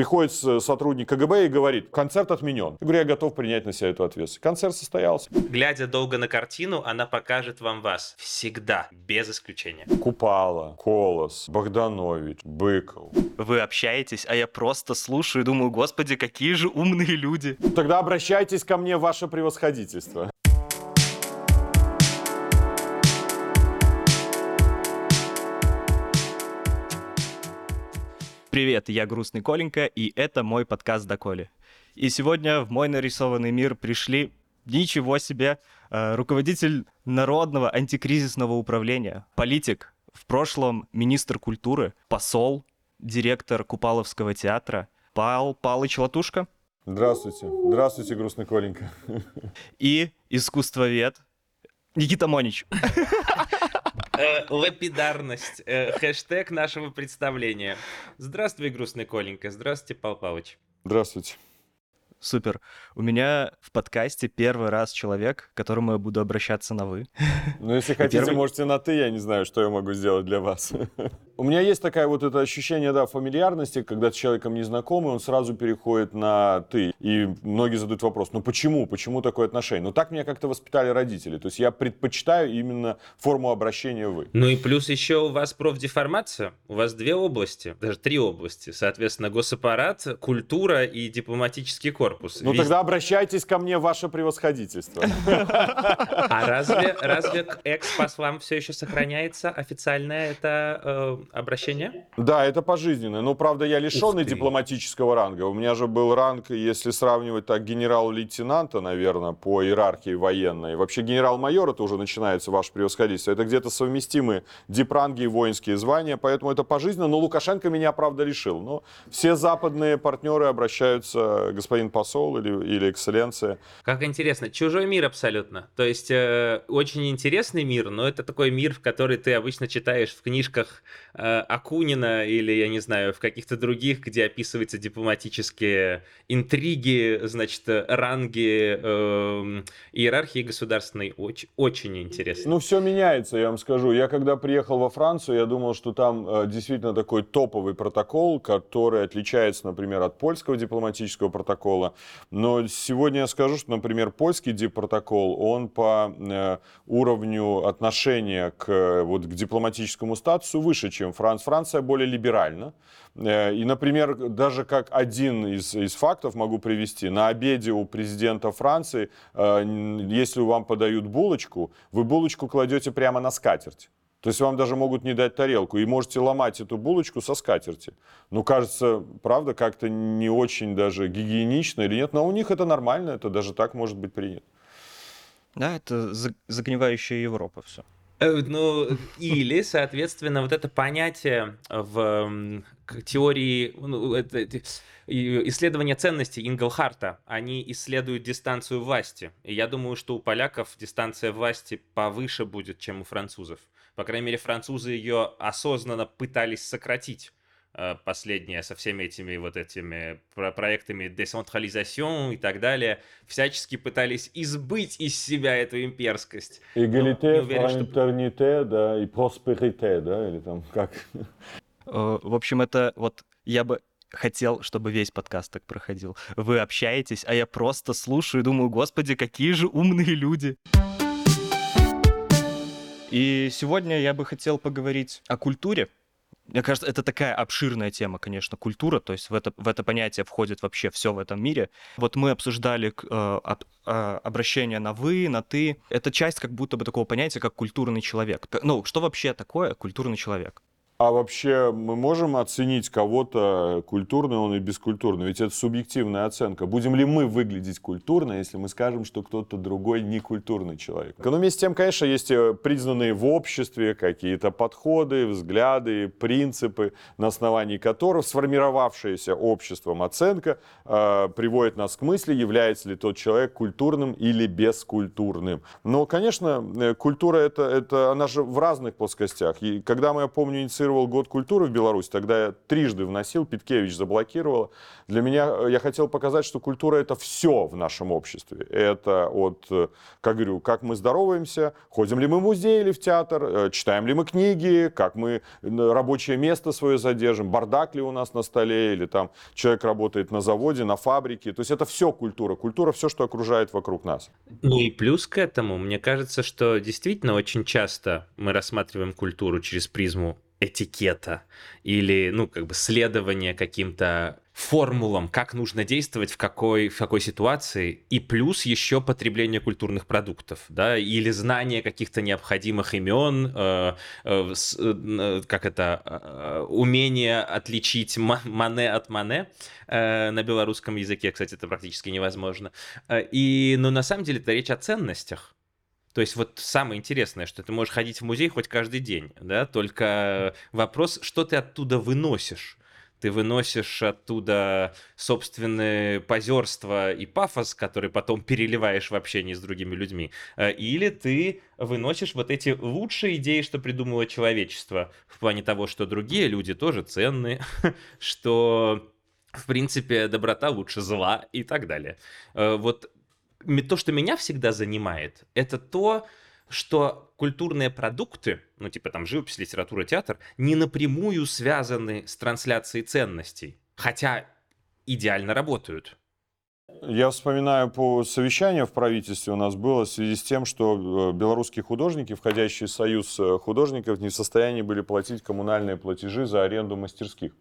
Приходит сотрудник КГБ и говорит, концерт отменен. Я говорю, я готов принять на себя эту ответственность. Концерт состоялся. Глядя долго на картину, она покажет вам вас. Всегда, без исключения. Купала, Колос, Богданович, Быков. Вы общаетесь, а я просто слушаю и думаю, господи, какие же умные люди. Тогда обращайтесь ко мне, ваше превосходительство. Привет, я Грустный Коленька, и это мой подкаст «Доколе». И сегодня в мой нарисованный мир пришли, ничего себе, э, руководитель Народного антикризисного управления, политик, в прошлом министр культуры, посол, директор Купаловского театра Павел Палыч Латушка Здравствуйте. Здравствуйте, грустный Коленька. и искусствовед Никита Монич. Э, лапидарность. э, хэштег нашего представления. Здравствуй, грустный Коленька. Здравствуйте, Пал Палыч. Здравствуйте. Супер. У меня в подкасте первый раз человек, к которому я буду обращаться на «вы». Ну, если хотите, Первый- можете на «ты», я не знаю, что я могу сделать для вас. У меня есть такое вот это ощущение, да, фамильярности, когда с человеком незнакомый, он сразу переходит на «ты». И многие задают вопрос, ну почему, почему такое отношение? Ну так меня как-то воспитали родители. То есть я предпочитаю именно форму обращения «вы». Ну и плюс еще у вас профдеформация. У вас две области, даже три области. Соответственно, госаппарат, культура и дипломатический корпус. Ну Вез- тогда обращайтесь ко мне, ваше превосходительство. А разве, разве к экс-послам все еще сохраняется официальное это э, обращение? Да, это пожизненно. Но, правда, я лишенный дипломатического ранга. У меня же был ранг, если сравнивать так, генерал-лейтенанта, наверное, по иерархии военной. Вообще генерал-майор, это уже начинается ваше превосходительство. Это где-то совместимые дипранги и воинские звания, поэтому это пожизненно. Но Лукашенко меня, правда, лишил. Но все западные партнеры обращаются, господин посол или, или экселленция. Как интересно, чужой мир абсолютно. То есть э, очень интересный мир, но это такой мир, в который ты обычно читаешь в книжках Акунина или, я не знаю, в каких-то других, где описываются дипломатические интриги, значит, э, ранги, э, иерархии государственной. Очень, очень интересно. Ну, все меняется, я вам скажу. Я когда приехал во Францию, я думал, что там э, действительно такой топовый протокол, который отличается, например, от польского дипломатического протокола. Но сегодня я скажу, что, например, польский диппротокол, он по э, уровню отношения к, э, вот, к дипломатическому статусу выше, чем Франция. Франция более либеральна. Э, И, например, даже как один из, из фактов могу привести, на обеде у президента Франции, э, если вам подают булочку, вы булочку кладете прямо на скатерть. То есть вам даже могут не дать тарелку, и можете ломать эту булочку со скатерти. Ну, кажется, правда, как-то не очень даже гигиенично или нет, но у них это нормально, это даже так может быть принято. Да, это за- загнивающая Европа все. Э, Ну, или, соответственно, вот это понятие в м, к- теории ну, это- исследования ценностей Инглхарта, они исследуют дистанцию власти. И я думаю, что у поляков дистанция власти повыше будет, чем у французов. По крайней мере, французы ее осознанно пытались сократить э, последние со всеми этими вот этими про- проектами децентрализацион и так далее, всячески пытались избыть из себя эту имперскость. Эгалите, не уверен, что- да, и просперите, да, или там как. Э, В общем, это вот я бы хотел, чтобы весь подкаст так проходил. Вы общаетесь, а я просто слушаю и думаю, господи, какие же умные люди. И сегодня я бы хотел поговорить о культуре. Мне кажется, это такая обширная тема, конечно, культура, то есть в это, в это понятие входит вообще все в этом мире. Вот мы обсуждали э, об- э, обращение на «вы», на «ты». Это часть как будто бы такого понятия, как культурный человек. Ну, что вообще такое культурный человек? А вообще мы можем оценить кого-то культурный он и бескультурный? Ведь это субъективная оценка. Будем ли мы выглядеть культурно, если мы скажем, что кто-то другой не культурный человек? Но вместе с тем, конечно, есть э, признанные в обществе какие-то подходы, взгляды, принципы, на основании которых сформировавшаяся обществом оценка э, приводит нас к мысли, является ли тот человек культурным или бескультурным. Но, конечно, э, культура это, это, она же в разных плоскостях. И когда мы, я помню, инициировали инициировал год культуры в Беларуси, тогда я трижды вносил, Питкевич заблокировала. Для меня, э, я хотел показать, что культура это все в нашем обществе. Это от, э, как говорю, как мы здороваемся, ходим ли мы в музей или в театр, э, читаем ли мы книги, как мы рабочее место свое задержим, бардак ли у нас на столе, или там человек работает на заводе, на фабрике. То есть это все культура. Культура все, что окружает вокруг нас. Ну и плюс к этому, мне кажется, что действительно очень часто мы рассматриваем культуру через призму этикета или, ну, как бы следования каким-то формулам, как нужно действовать в какой, в какой ситуации, и плюс еще потребление культурных продуктов, да, или знание каких-то необходимых имен, э, э, с, э, как это, э, умение отличить мане от мане, э, на белорусском языке, кстати, это практически невозможно. Э, и, но на самом деле это речь о ценностях, то есть вот самое интересное, что ты можешь ходить в музей хоть каждый день, да, только вопрос, что ты оттуда выносишь. Ты выносишь оттуда собственное позерство и пафос, который потом переливаешь в общении с другими людьми. Э, или ты выносишь вот эти лучшие идеи, что придумало человечество, в плане того, что другие люди тоже ценны, что в принципе, доброта лучше зла и так далее. Э, вот то, что меня всегда занимает, это то, что культурные продукты, ну типа там живопись, литература, театр, не напрямую связаны с трансляцией ценностей, хотя идеально работают. Я вспоминаю по совещанию в правительстве у нас было в связи с тем, что э, белорусские художники, входящие в союз э, художников, не в состоянии были платить коммунальные платежи за аренду мастерских.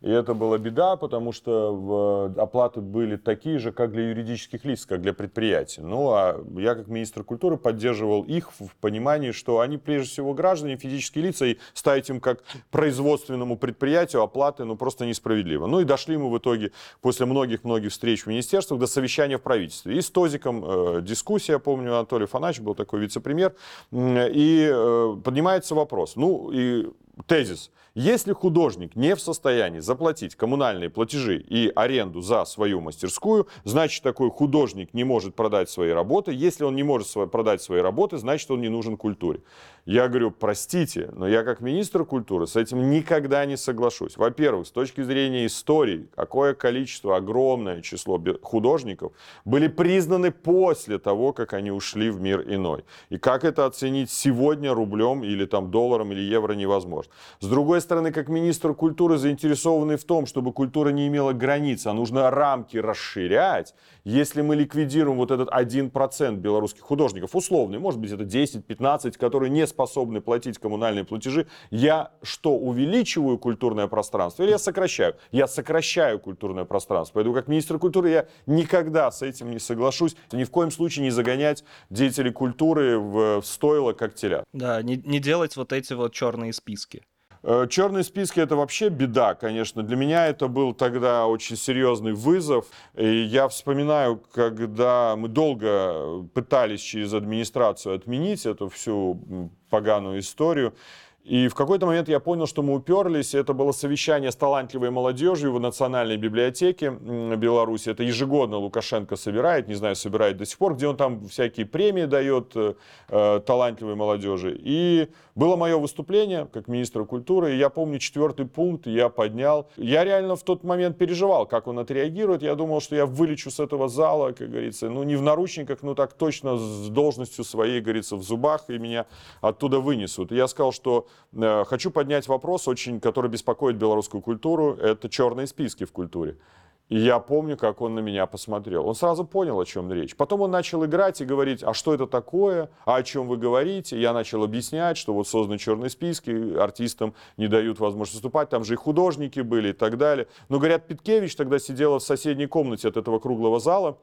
И это была беда, потому что оплаты были такие же, как для юридических лиц, как для предприятий. Ну, а я как министр культуры поддерживал их в понимании, что они прежде всего граждане, физические лица, и ставить им как производственному предприятию оплаты, ну, просто несправедливо. Ну, и дошли мы в итоге после многих-многих встреч в министерствах до совещания в правительстве. И с Тозиком э, дискуссия, я помню, Анатолий Фанач был такой вице-премьер, и э, поднимается вопрос. Ну, и тезис. Если художник не в состоянии заплатить коммунальные платежи и аренду за свою мастерскую, значит такой художник не может продать свои работы. Если он не может продать свои работы, значит он не нужен культуре. Я говорю, простите, но я как министр культуры с этим никогда не соглашусь. Во-первых, с точки зрения истории, какое количество, огромное число художников были признаны после того, как они ушли в мир иной. И как это оценить сегодня рублем или там долларом или евро невозможно. С другой стороны, как министр культуры заинтересованный в том, чтобы культура не имела границ, а нужно рамки расширять, если мы ликвидируем вот этот 1% белорусских художников, условный, может быть это 10-15, которые не способны платить коммунальные платежи, я что, увеличиваю культурное пространство или я сокращаю? Я сокращаю культурное пространство. Поэтому как министр культуры я никогда с этим не соглашусь. Ни в коем случае не загонять деятелей культуры в стойло, как телят. Да, не, не делать вот эти вот черные списки. Э, Черные списки это вообще беда, конечно. Для меня это был тогда очень серьезный вызов. И я вспоминаю, когда мы долго пытались через администрацию отменить эту всю поганую историю. И в какой-то момент я понял, что мы уперлись. Это было совещание с талантливой молодежью в Национальной библиотеке Беларуси. Это ежегодно Лукашенко собирает, не знаю, собирает до сих пор, где он там всякие премии дает э, э талантливой молодежи. И было мое выступление как министра культуры. И я помню четвертый пункт я поднял. Я реально в тот момент переживал, как он отреагирует. Я думал, что я вылечу с этого зала, как говорится, ну не в наручниках, но так точно с должностью своей, говорится, в зубах, и меня оттуда вынесут. Я сказал, что хочу поднять вопрос, очень, который беспокоит белорусскую культуру. Это черные списки в культуре. И я помню, как он на меня посмотрел. Он сразу понял, о чем речь. Потом он начал играть и говорить, а что это такое, а о чем вы говорите. Я начал объяснять, что вот созданы черные списки, артистам не дают возможность выступать, там же и художники были и так далее. Но, говорят, Питкевич тогда сидела в соседней комнате от этого круглого зала,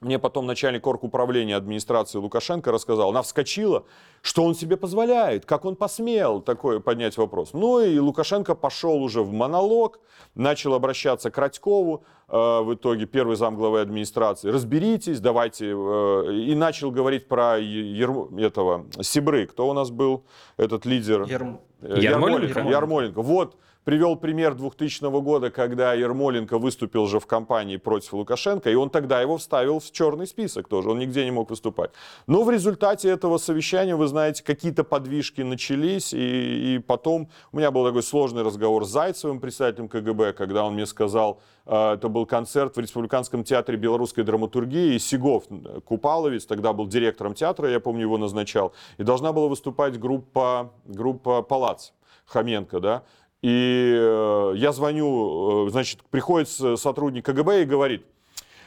мне потом начальник управления администрации Лукашенко рассказал, она вскочила, что он себе позволяет, как он посмел такое поднять вопрос. Ну и Лукашенко пошел уже в монолог, начал обращаться к Радькову, э, в итоге первый зам главы администрации, разберитесь, давайте, э, и начал говорить про Ер... этого Сибры, кто у нас был, этот лидер? Ерм... Ярмоленко. Ярмоленко. Вот, привел пример 2000 года, когда Ермоленко выступил же в кампании против Лукашенко, и он тогда его вставил в черный список тоже, он нигде не мог выступать. Но в результате этого совещания, вы знаете, какие-то подвижки начались, и, и потом у меня был такой сложный разговор с Зайцевым, председателем КГБ, когда он мне сказал, э, это был концерт в Республиканском театре белорусской драматургии, и Сигов Купаловец, тогда был директором театра, я помню, его назначал, и должна была выступать группа, группа «Палац». Хоменко, да, и э, я звоню, э, значит, приходит сотрудник КГБ и говорит,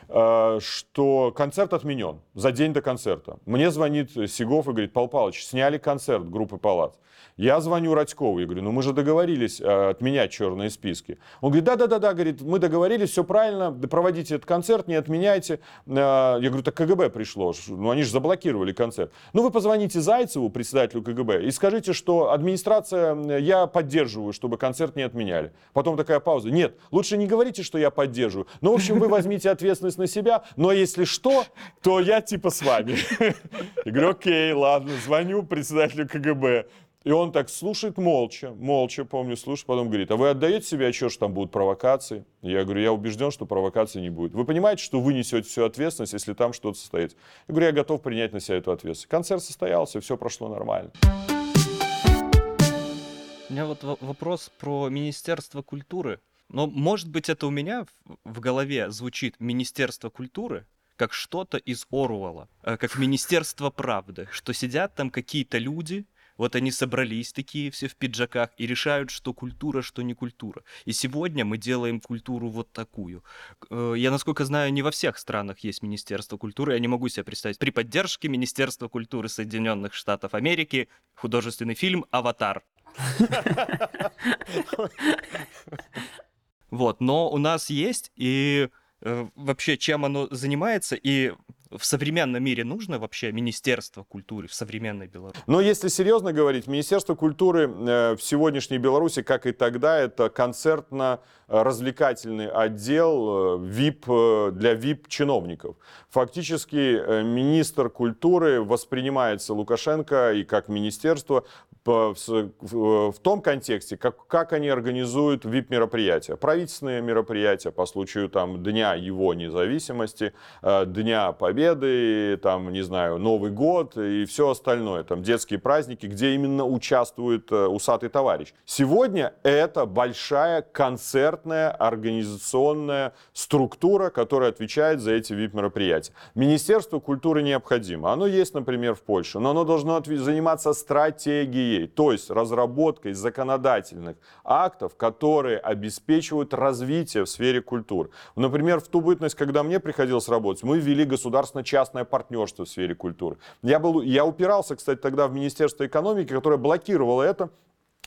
э, что концерт отменен за день до концерта. Мне звонит Сигов и говорит, Павел Павлович, сняли концерт группы «Палац». Я звоню Радькову и говорю, ну мы же договорились э, отменять черные списки. Он говорит, да-да-да, говорит, мы договорились, все правильно, проводите этот концерт, не отменяйте. Э, я говорю, так КГБ пришло, ну они же заблокировали концерт. Ну вы позвоните Зайцеву, председателю КГБ, и скажите, что администрация, я поддерживаю, чтобы концерт не отменяли. Потом такая пауза. Нет, лучше не говорите, что я поддерживаю. Ну, в общем, вы возьмите ответственность на себя, но если что, то я типа с вами. Я говорю, окей, ладно, звоню председателю КГБ. И он так слушает молча, молча, помню, слушает, потом говорит, а вы отдаете себе отчет, что там будут провокации? Я говорю, я убежден, что провокаций не будет. Вы понимаете, что вы несете всю ответственность, если там что-то состоится? Я говорю, я готов принять на себя эту ответственность. Концерт состоялся, все прошло нормально. У меня вот вопрос про Министерство культуры. Но, может быть, это у меня в голове звучит Министерство культуры, как что-то из Оруэлла, э, как Министерство правды, что сидят там какие-то люди, вот они собрались такие все в пиджаках и решают, что культура, что не культура. И сегодня мы делаем культуру вот такую. Э, я, насколько знаю, не во всех странах есть Министерство культуры. Я не могу себе представить. При поддержке Министерства культуры Соединенных Штатов Америки художественный фильм «Аватар». Вот, но у нас есть, и э, вообще чем оно занимается, и в современном мире нужно вообще Министерство культуры в современной Беларуси? Но если серьезно говорить, Министерство культуры э, в сегодняшней Беларуси, как и тогда, это концертно-развлекательный отдел VIP, э, э, для VIP-чиновников. Фактически министр культуры воспринимается Лукашенко и как министерство в, том контексте, как, как они организуют VIP-мероприятия. Правительственные мероприятия по случаю там, Дня его независимости, Дня Победы, там, не знаю, Новый год и все остальное, там, детские праздники, где именно участвует э, усатый товарищ. Сегодня это большая концертная организационная структура, которая отвечает за эти VIP-мероприятия. Министерство культуры необходимо. Оно есть, например, в Польше, но оно должно заниматься стратегией, то есть разработкой законодательных актов, которые обеспечивают развитие в сфере культуры. Например, в ту бытность, когда мне приходилось работать, мы ввели государственно-частное партнерство в сфере культуры. Я, был, я упирался, кстати, тогда в Министерство экономики, которое блокировало это,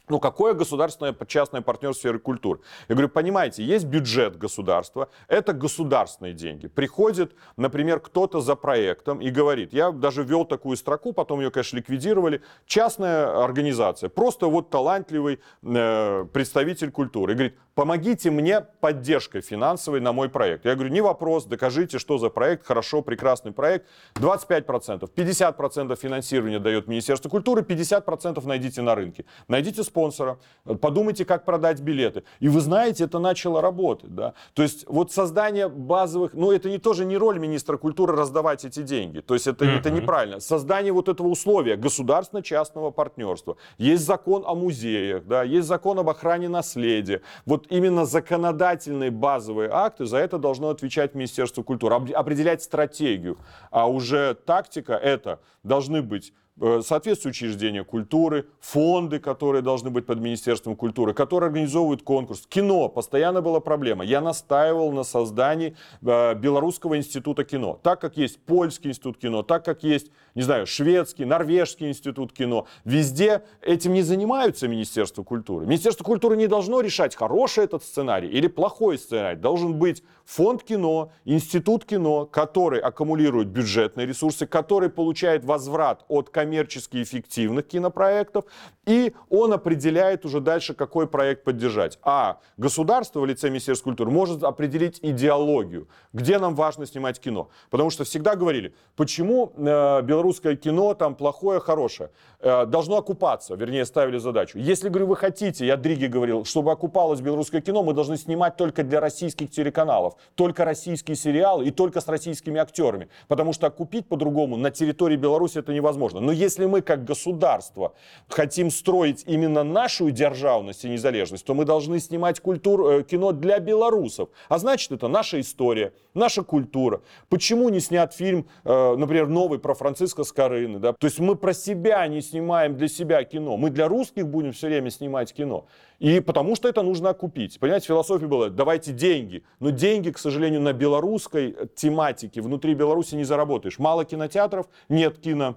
ну, какое государственное частное партнерство в сфере культуры? Я говорю, понимаете, есть бюджет государства, это государственные деньги. Приходит, например, кто-то за проектом и говорит, я даже ввел такую строку, потом ее, конечно, ликвидировали, частная организация, просто вот талантливый э, представитель культуры. И говорит, помогите мне поддержкой финансовой на мой проект. Я говорю, не вопрос, докажите, что за проект, хорошо, прекрасный проект. 25%, 50% финансирования дает Министерство культуры, 50% найдите на рынке. Найдите спонсора, подумайте, как продать билеты. И вы знаете, это начало работать. Да? То есть вот создание базовых, ну это не тоже не роль министра культуры раздавать эти деньги. То есть это, mm-hmm. это неправильно. Создание вот этого условия государственно-частного партнерства. Есть закон о музеях, да, есть закон об охране наследия. Вот именно законодательные базовые акты, за это должно отвечать Министерство культуры, определять стратегию. А уже тактика это должны быть соответствующие учреждения культуры, фонды, которые должны быть под Министерством культуры, которые организовывают конкурс. Кино. Постоянно была проблема. Я настаивал на создании э, Белорусского института кино. Так как есть Польский институт кино, так как есть, не знаю, Шведский, Норвежский институт кино. Везде этим не занимаются Министерство культуры. Министерство культуры не должно решать, хороший этот сценарий или плохой сценарий. Должен быть фонд кино, институт кино, который аккумулирует бюджетные ресурсы, который получает возврат от комиссии коммерчески эффективных кинопроектов, и он определяет уже дальше, какой проект поддержать. А государство в лице Министерства культуры может определить идеологию, где нам важно снимать кино. Потому что всегда говорили, почему э, белорусское кино там плохое, хорошее. Э, должно окупаться, вернее, ставили задачу. Если, говорю, вы хотите, я Дриге говорил, чтобы окупалось белорусское кино, мы должны снимать только для российских телеканалов, только российские сериалы и только с российскими актерами. Потому что окупить по-другому на территории Беларуси это невозможно. Но если мы как государство хотим строить именно нашу державность и незалежность, то мы должны снимать культуру, э, кино для белорусов. А значит, это наша история, наша культура. Почему не снят фильм, э, например, новый про Франциска Скорыны? Да? То есть мы про себя не снимаем для себя кино. Мы для русских будем все время снимать кино. И потому что это нужно окупить. Понимаете, философия была, давайте деньги. Но деньги, к сожалению, на белорусской тематике внутри Беларуси не заработаешь. Мало кинотеатров, нет кино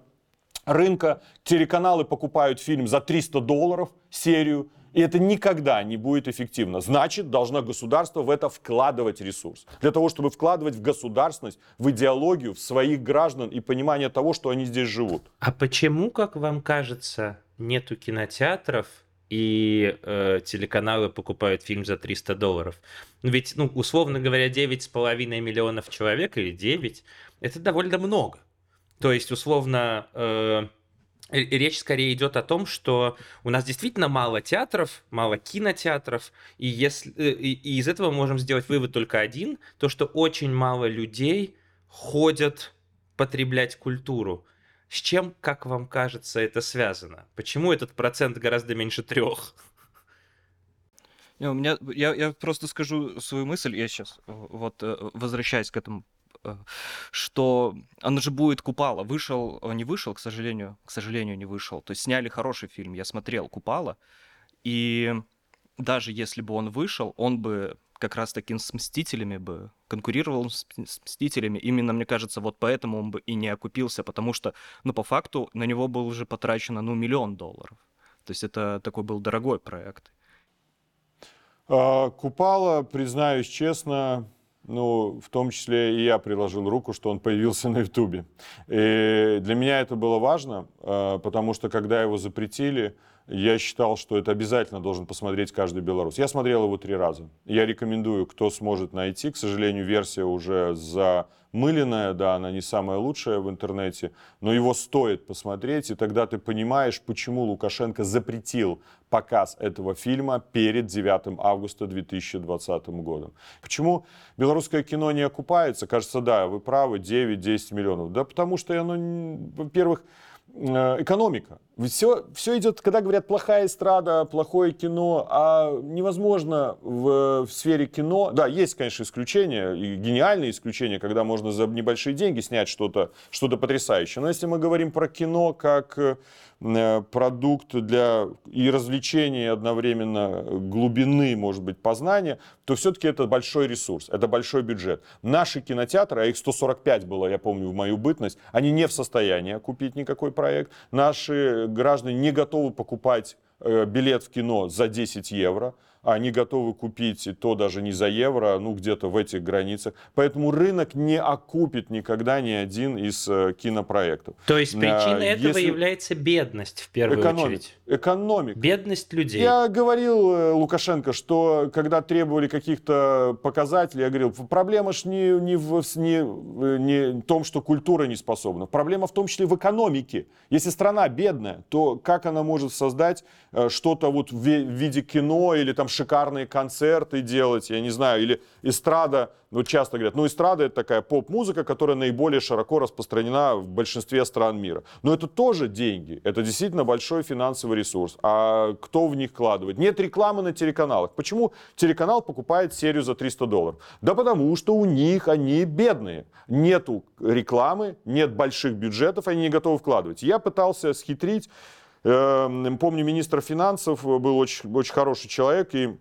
рынка, телеканалы покупают фильм за 300 долларов серию, и это никогда не будет эффективно. Значит, должно государство в это вкладывать ресурс. Для того, чтобы вкладывать в государственность, в идеологию, в своих граждан и понимание того, что они здесь живут. А почему, как вам кажется, нету кинотеатров и э, телеканалы покупают фильм за 300 долларов? Ну ведь, ну, условно говоря, 9,5 миллионов человек или 9, это довольно много. То есть, условно, э, речь скорее идет о том, что у нас действительно мало театров, мало кинотеатров, и, если, э, и, и из этого мы можем сделать вывод только один, то, что очень мало людей ходят потреблять культуру. С чем, как вам кажется, это связано? Почему этот процент гораздо меньше трех? Не, у меня, я, я просто скажу свою мысль, я сейчас вот э, возвращаясь к этому Э, что оно же будет Купала. Вышел, не вышел, к сожалению, к сожалению, не вышел. То есть сняли хороший фильм, я смотрел Купала, и даже если бы он вышел, он бы как раз таки с «Мстителями» бы конкурировал с, с «Мстителями». Именно, мне кажется, вот поэтому он бы и не окупился, потому что, ну, по факту, на него был уже потрачено, ну, миллион долларов. То есть это такой был дорогой проект. А, Купала, признаюсь честно, ну, в том числе и я приложил руку, что он появился на Ютубе. И для меня это было важно, э, потому что когда его запретили, я считал, что это обязательно должен посмотреть каждый белорус. Я смотрел его три раза. Я рекомендую, кто сможет найти. К сожалению, версия уже замыленная, да, она не самая лучшая в интернете, но его стоит посмотреть, и тогда ты понимаешь, почему Лукашенко запретил показ этого фильма перед 9 августа 2020 годом. Почему белорусское кино не окупается? Кажется, да, вы правы, 9-10 миллионов. Да потому что оно, во-первых, э, экономика. Все, все идет, когда говорят плохая эстрада, плохое кино, а невозможно в, в сфере кино. Да, есть, конечно, исключения, и гениальные исключения, когда можно за небольшие деньги снять что-то что потрясающее. Но если мы говорим про кино как э, продукт для и развлечения, и одновременно глубины, может быть, познания, то все-таки это большой ресурс, это большой бюджет. Наши кинотеатры, а их 145 было, я помню, в мою бытность, они не в состоянии купить никакой проект. Наши граждане не готовы покупать э, билет в кино за 10 евро они готовы купить и то даже не за евро, ну где-то в этих границах. Поэтому рынок не окупит никогда ни один из э, кинопроектов. То есть причиной а, этого если... является бедность в первую Экономик. очередь? Экономика. Бедность людей. Я говорил э, Лукашенко, что когда требовали каких-то показателей, я говорил, проблема ж не, не, в, не, э, не в том, что культура не способна. Проблема в том числе в экономике. Если страна бедная, то как она может создать что-то вот в виде кино или там шикарные концерты делать, я не знаю, или эстрада, ну часто говорят, ну эстрада это такая поп-музыка, которая наиболее широко распространена в большинстве стран мира. Но это тоже деньги, это действительно большой финансовый ресурс. А кто в них вкладывает? Нет рекламы на телеканалах. Почему телеканал покупает серию за 300 долларов? Да потому что у них они бедные. Нету рекламы, нет больших бюджетов, они не готовы вкладывать. Я пытался схитрить, помню, министр финансов был очень, очень хороший человек, и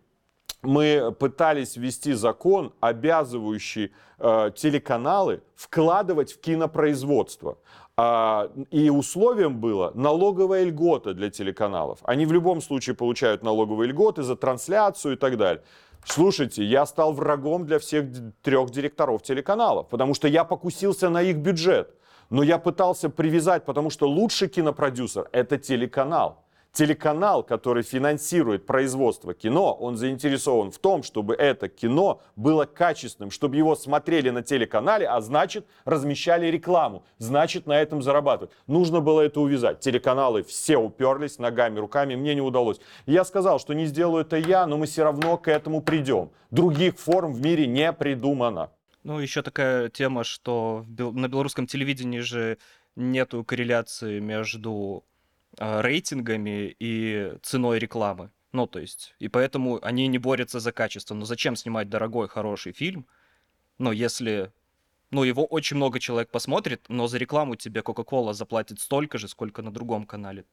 мы пытались ввести закон, обязывающий э, телеканалы вкладывать в кинопроизводство. А, и условием было налоговая льгота для телеканалов. Они в любом случае получают налоговые льготы за трансляцию и так далее. Слушайте, я стал врагом для всех трех директоров телеканалов, потому что я покусился на их бюджет. Но я пытался привязать, потому что лучший кинопродюсер — это телеканал телеканал, который финансирует производство кино, он заинтересован в том, чтобы это кино было качественным, чтобы его смотрели на телеканале, а значит размещали рекламу, значит на этом зарабатывать. Нужно было это увязать. Телеканалы все уперлись ногами, руками, мне не удалось. Я сказал, что не сделаю это я, но мы все равно к этому придем. Других форм в мире не придумано. Ну, еще такая тема, что на белорусском телевидении же нету корреляции между а, рейтингами и ценой рекламы. Ну, то есть, и поэтому они не борются за качество. Но зачем снимать дорогой, хороший фильм, ну, если, ну, его очень много человек посмотрит, но за рекламу тебе Coca-Cola заплатит столько же, сколько на другом канале.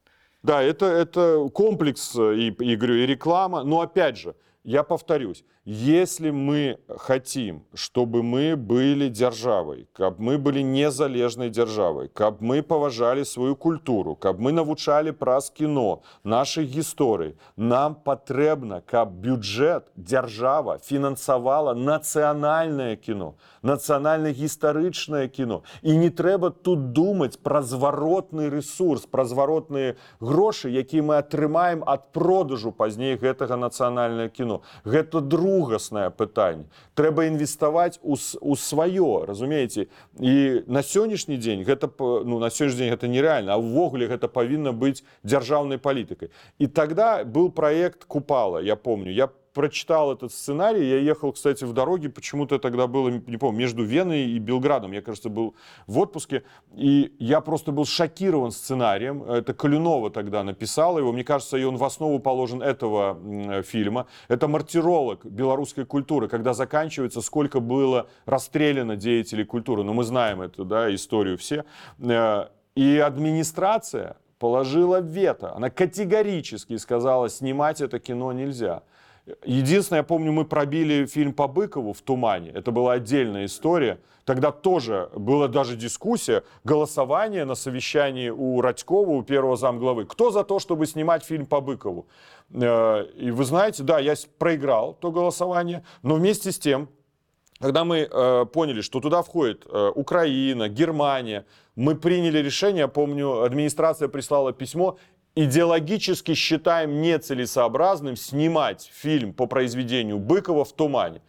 Да, это, это комплекс, э, и, и, говорю, и реклама, но опять же, я повторюсь, если мы хотим, чтобы мы были державой, каб мы были незалежной державой, каб мы поважали свою культуру, каб мы навучали праз кіно, наших гісторый, нам патрэбна, каб бюджет держава фінансавала нацыянальнае кіно, нацыянальна-гістарычнае кіно. І не трэба тут думаць пра зваротны ресурс, пра зваротныя грошы, які мы атрымаем ад продажу пазней гэтага нацыянальнае кіно кіно гэта другаснае пытанне трэба інвеставаць у, у сваё разумееце і на сённяшні дзень гэта ну на сённяшні дзень гэта нереальна а ўвогуле гэта павінна быць дзяржаўнай палітыкай і тогда был проект купала я помню я прочитал этот сценарий, я ехал, кстати, в дороге, почему-то тогда было, не помню, между Веной и Белградом, я, кажется, был в отпуске, и я просто был шокирован сценарием, это Калюнова тогда написала его, мне кажется, и он в основу положен этого фильма, это мартиролог белорусской культуры, когда заканчивается, сколько было расстреляно деятелей культуры, ну мы знаем эту да, историю все, э, и администрация положила вето. Она категорически сказала, снимать это кино нельзя. Единственное, я помню, мы пробили фильм по Быкову в «Тумане». Это была отдельная история. Тогда тоже была даже дискуссия, голосование на совещании у Радькова, у первого замглавы. Кто за то, чтобы снимать фильм по Быкову? Э, и вы знаете, да, я проиграл то голосование, но вместе с тем, когда мы э, поняли, что туда входит э, Украина, Германия, мы приняли решение, я помню, администрация прислала письмо, идеологически считаем нецелесообразным снимать фильм по произведению Быкова в тумане.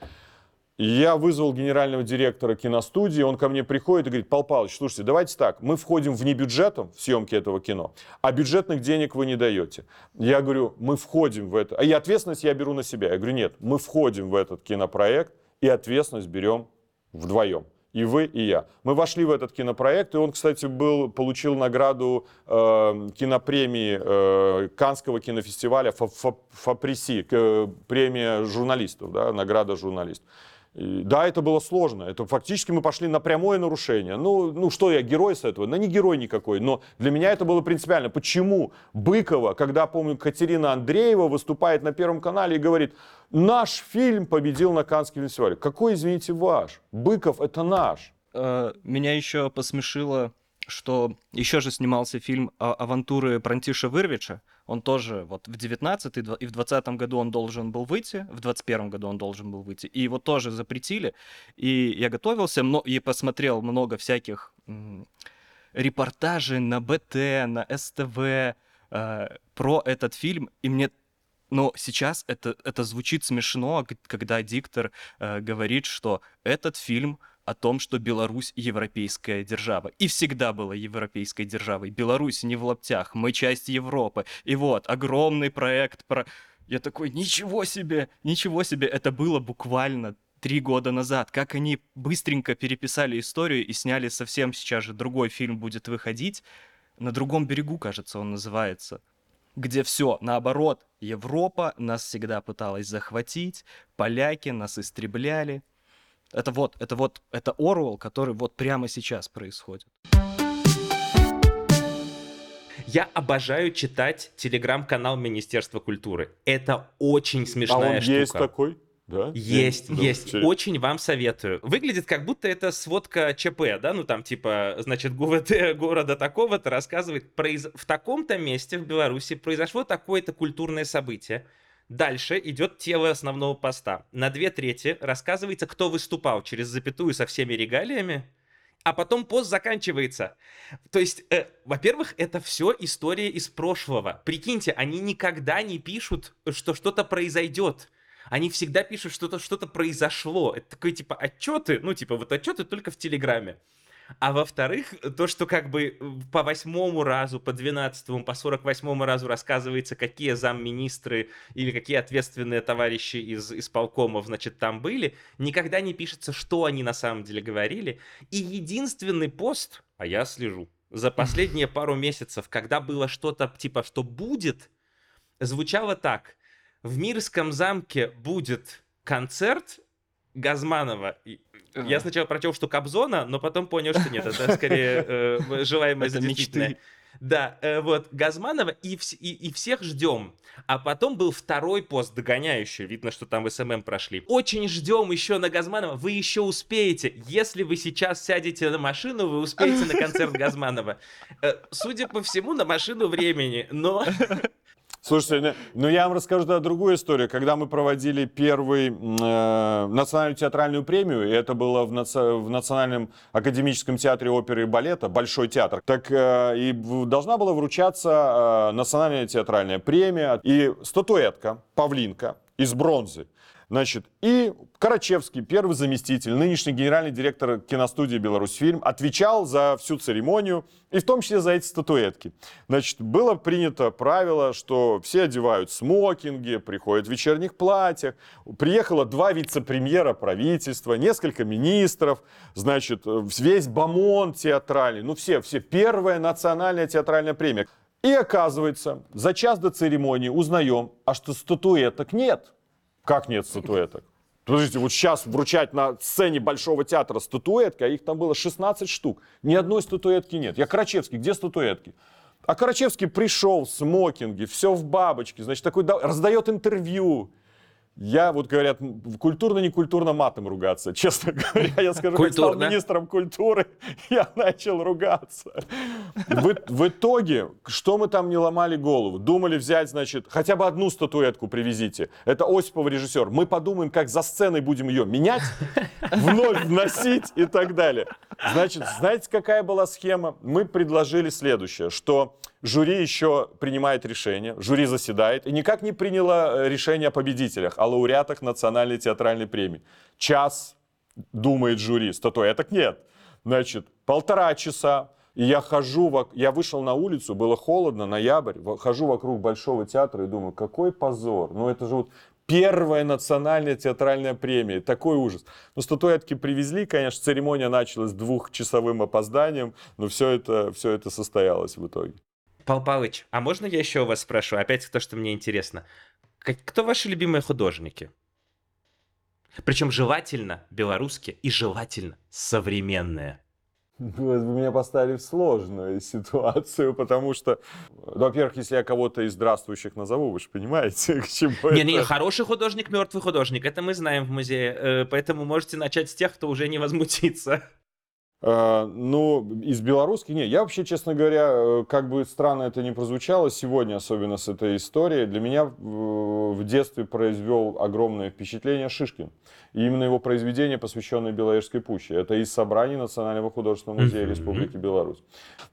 я вызвал генерального директора киностудии, он ко мне приходит и говорит, Пал Павлович, слушайте, давайте так, мы входим вне бюджетом в съемки этого кино, а бюджетных денег вы не даете. Я говорю, мы входим в это, а и ответственность я беру на себя. Я говорю, нет, мы входим в этот кинопроект и ответственность берем вдвоем и вы, и я. Мы вошли в этот кинопроект, и он, кстати, был, получил награду э, кинопремии э, Канского кинофестиваля Фаприси, э, премия журналистов, да, награда журналистов. И, да, это было сложно. Это фактически мы пошли на прямое нарушение. Ну, ну что я, герой с этого? Ну, не герой никакой. Но для меня это было принципиально. Почему Быкова, когда, помню, Катерина Андреева выступает на Первом канале и говорит, наш фильм победил на Каннском фестивале. Какой, извините, ваш? Быков это наш. Э, меня еще посмешило, что еще же снимался фильм «Авантуры Прантиша Вырвича», он тоже вот в 19 и в 20 году он должен был выйти, в 21 году он должен был выйти, и его тоже запретили, и я готовился и посмотрел много всяких репортажей на БТ, на СТВ э, про этот фильм, и мне но сейчас это, это звучит смешно, когда диктор э, говорит, что этот фильм о том, что Беларусь европейская держава. И всегда была европейской державой. Беларусь не в лаптях, мы часть Европы. И вот, огромный проект про... Я такой, ничего себе, ничего себе, это было буквально три года назад. Как они быстренько переписали историю и сняли совсем сейчас же другой фильм будет выходить. На другом берегу, кажется, он называется где все наоборот. Европа нас всегда пыталась захватить, поляки нас истребляли. Это вот, это вот, это Оруэлл, который вот прямо сейчас происходит. Я обожаю читать телеграм-канал Министерства культуры. Это очень смешная а он штука. есть такой? Да? Есть, есть. Да, Очень вам советую. Выглядит как будто это сводка ЧП, да? Ну там типа, значит, ГУВТ города такого-то рассказывает, произ... в таком-то месте в Беларуси произошло такое-то культурное событие. Дальше идет тело основного поста. На две трети рассказывается, кто выступал через запятую со всеми регалиями, а потом пост заканчивается. То есть, э, во-первых, это все история из прошлого. Прикиньте, они никогда не пишут, что что-то произойдет. Они всегда пишут, что-то что-то произошло. Это такой типа отчеты, ну типа вот отчеты только в Телеграме. А во-вторых, то, что как бы по восьмому разу, по двенадцатому, по сорок восьмому разу рассказывается, какие замминистры или какие ответственные товарищи из исполкомов, значит, там были, никогда не пишется, что они на самом деле говорили. И единственный пост, а я слежу, за последние пару месяцев, когда было что-то типа, что будет, звучало так. В Мирском замке будет концерт Газманова. Я сначала прочел, что Кобзона, но потом понял, что нет, это скорее э, желаемое Это мечты. Да, э, вот Газманова и, вс- и, и всех ждем. А потом был второй пост догоняющий. Видно, что там в СММ прошли. Очень ждем еще на Газманова. Вы еще успеете. Если вы сейчас сядете на машину, вы успеете на концерт Газманова. Э, Судя по всему, на машину времени. Но Слушайте, ну, ну я вам расскажу тогда другую историю. Когда мы проводили первый м, э, национальную театральную премию, и это было в, наци- в Национальном академическом театре оперы и балета, Большой театр, так э, и должна была вручаться э, национальная театральная премия и статуэтка, павлинка из бронзы. Значит, и Карачевский, первый заместитель, нынешний генеральный директор киностудии «Беларусьфильм», отвечал за всю церемонию, и в том числе за эти статуэтки. Значит, было принято правило, что все одевают смокинги, приходят в вечерних платьях. Приехало два вице-премьера правительства, несколько министров, значит, весь бомон театральный, ну все, все, первая национальная театральная премия. И оказывается, за час до церемонии узнаем, а что статуэток нет. Как нет статуэток? Подождите, вот сейчас вручать на сцене Большого театра статуэтки, а их там было 16 штук. Ни одной статуэтки нет. Я Карачевский, где статуэтки? А Карачевский пришел в смокинге, все в бабочке, значит, такой да- раздает интервью. Я, вот говорят, культурно-некультурно матом ругаться. Честно говоря, я скажу, как стал министром культуры, я начал ругаться. В, в итоге, что мы там не ломали голову? Думали взять, значит, хотя бы одну статуэтку привезите. Это Осипов режиссер. Мы подумаем, как за сценой будем ее менять, вновь вносить и так далее. Значит, знаете, какая была схема? Мы предложили следующее, что жюри еще принимает решение, жюри заседает и никак не приняло э, решение о победителях, о лауреатах национальной театральной премии. Час думает жюри, статуэток нет. Значит, полтора часа, и я хожу, я вышел на улицу, было холодно, ноябрь, хожу вокруг Большого театра и думаю, какой позор, ну это же вот первая национальная театральная премия, такой ужас. Ну, статуэтки привезли, конечно, церемония началась с двухчасовым опозданием, но все это, все это состоялось в итоге. Пал Палыч, а можно я еще у вас спрошу? Опять то, что мне интересно. Кто ваши любимые художники? Причем желательно белорусские и желательно современные. Вы меня поставили в сложную ситуацию, потому что, ну, во-первых, если я кого-то из здравствующих назову, вы же понимаете, к чему Не-не, это. хороший художник, мертвый художник. Это мы знаем в музее. э, Поэтому можете начать с тех, кто уже не возмутится. Э, Ну, из белорусских, не, я вообще, честно говоря, э, как бы странно это не прозвучало сегодня, особенно с этой историей, для меня в детстве произвел огромное впечатление Шишкин. И именно его произведение, посвященное Беловежской пуще. Это из собраний Национального художественного музея. Республики Беларусь.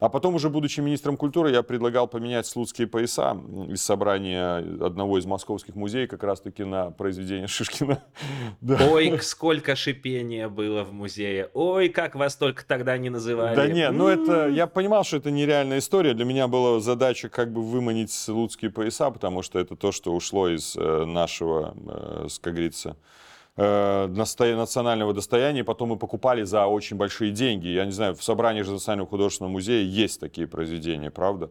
А потом, уже будучи министром культуры, я предлагал поменять слуцкие пояса из собрания одного из московских музеев как раз-таки на произведение Шишкина. Да. Ой, сколько шипения было в музее. Ой, как вас только тогда не называли. Да не, ну это, я понимал, что это нереальная история. Для меня была задача как бы выманить слуцкие пояса, потому что это то, что ушло из э, нашего, э, как говорится, э, национального достояния, потом мы покупали за очень большие деньги. Я не знаю, в собрании же Национального художественного музея есть такие произведения, правда?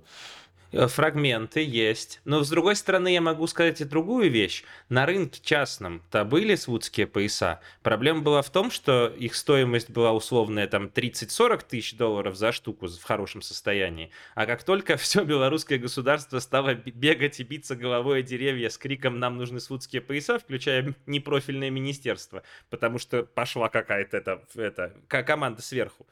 Э, Фрагменты есть. Но с другой стороны, я могу сказать и другую вещь. На рынке частном-то были свудские пояса. Проблема была в том, что их стоимость была условная там 30-40 тысяч долларов за штуку в хорошем состоянии. А как только все белорусское государство стало бегать и биться головой о деревья с криком «нам нужны свудские пояса», включая непрофильное министерство, потому что пошла какая-то это, ко- команда сверху.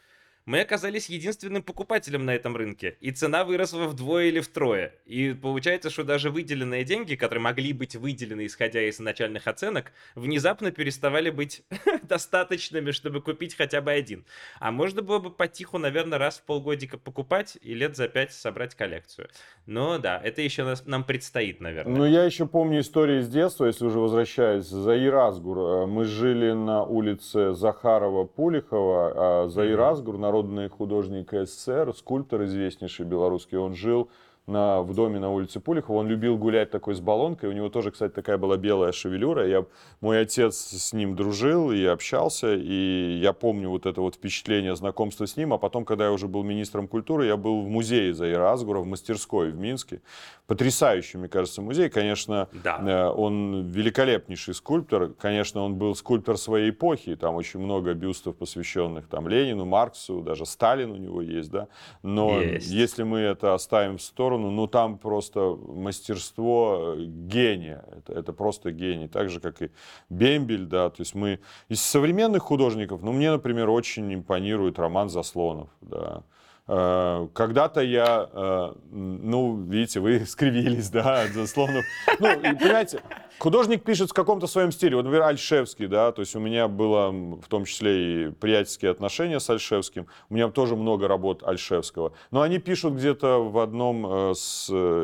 Мы оказались единственным покупателем на этом рынке, и цена выросла вдвое или втрое. И получается, что даже выделенные деньги, которые могли быть выделены, исходя из начальных оценок, внезапно переставали быть достаточными, чтобы купить хотя бы один. А можно было бы потиху, наверное, раз в полгодика покупать и лет за пять собрать коллекцию. Но да, это еще нас, нам предстоит, наверное. Ну, я еще помню истории из детства, если уже возвращаюсь. Заир Асгур. Э, мы жили на улице Захарова-Пулихова. А Заир Асгур, народный художник СССР, скульптор известнейший белорусский, он жил на, в доме на улице Пулихова. Он любил гулять такой с баллонкой. У него тоже, кстати, такая была белая шевелюра. Я, мой отец с ним дружил и общался. И я помню вот это вот впечатление знакомства с ним. А потом, когда я уже был министром культуры, я был в музее Заира Азгура, в мастерской в Минске. Потрясающий, мне кажется, музей. Конечно, да. Э, он великолепнейший скульптор. Конечно, он был скульптор своей эпохи. Там очень много бюстов, посвященных там Ленину, Марксу, даже Сталин у него есть, да. Но есть. если мы это оставим в сторону, сторону, ну там просто мастерство э, гения, это, это просто гений, так же как и Бембель, да, то есть мы из современных художников, ну мне, например, очень импонирует Роман Заслонов, да, Э, когда-то я, э, ну, видите, вы скривились, да, от заслонов. Ну, понимаете, художник пишет в каком-то своем стиле. Вот, например, Альшевский, да, то есть у меня было в том числе и приятельские отношения с Альшевским. У меня тоже много работ Альшевского. Но они пишут где-то в одном э,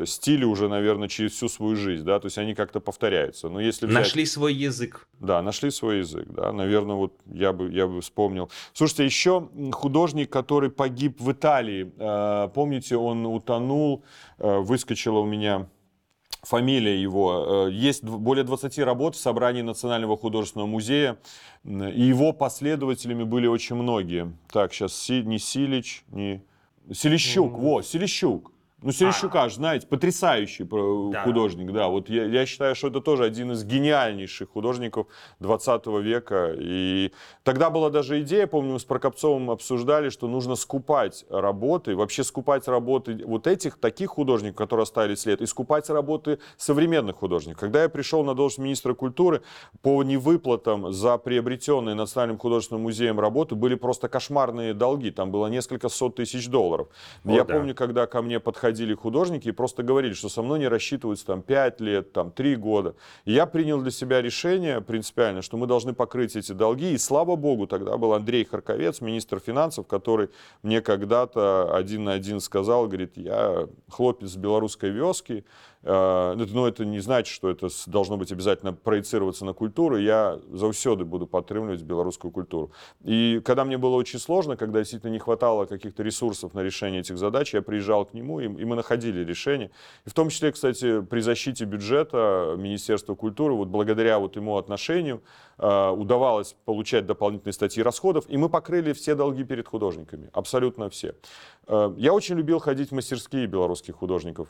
стиле уже, наверное, через всю свою жизнь, да, то есть они как-то повторяются. Но если взять... Нашли свой язык. Да, нашли свой язык, да, наверное, вот я бы, я бы вспомнил. Слушайте, еще художник, который погиб в Италии, Италии. Э, помните, он утонул, э, выскочила у меня фамилия его. Э, есть более 20 работ в собрании Национального художественного музея, и его последователями были очень многие. Так, сейчас не Силич, не... Селищук, mm-hmm. во, Селищук. Ну, Серещука, а. знаете, потрясающий да. художник, да. Вот я, я считаю, что это тоже один из гениальнейших художников 20 века. И тогда была даже идея, помню, мы с Прокопцовым обсуждали, что нужно скупать работы, вообще скупать работы вот этих, таких художников, которые оставили след, и скупать работы современных художников. Когда я пришел на должность министра культуры, по невыплатам за приобретенные Национальным художественным музеем работы были просто кошмарные долги. Там было несколько сот тысяч долларов. О, я да. помню, когда ко мне подходили приходили художники и просто говорили, что со мной не рассчитываются там 5 лет, там 3 года. И я принял для себя решение принципиально, что мы должны покрыть эти долги. И слава богу, тогда был Андрей Харковец, министр финансов, который мне когда-то один на один сказал, говорит, я хлопец белорусской вёски, ну, но это не значит, что это должно быть обязательно проецироваться на культуру. Я заўсёды буду подтримывать белорусскую культуру. И когда мне было очень сложно, когда действительно не хватало каких-то ресурсов на решение этих задач, я приезжал к нему, и, и мы находили решение. И в том числе, кстати, при защите бюджета Министерства культуры, вот благодаря вот ему отношению, э, удавалось получать дополнительные статьи расходов, и мы покрыли все долги перед художниками, абсолютно все. Э, я очень любил ходить в мастерские белорусских художников.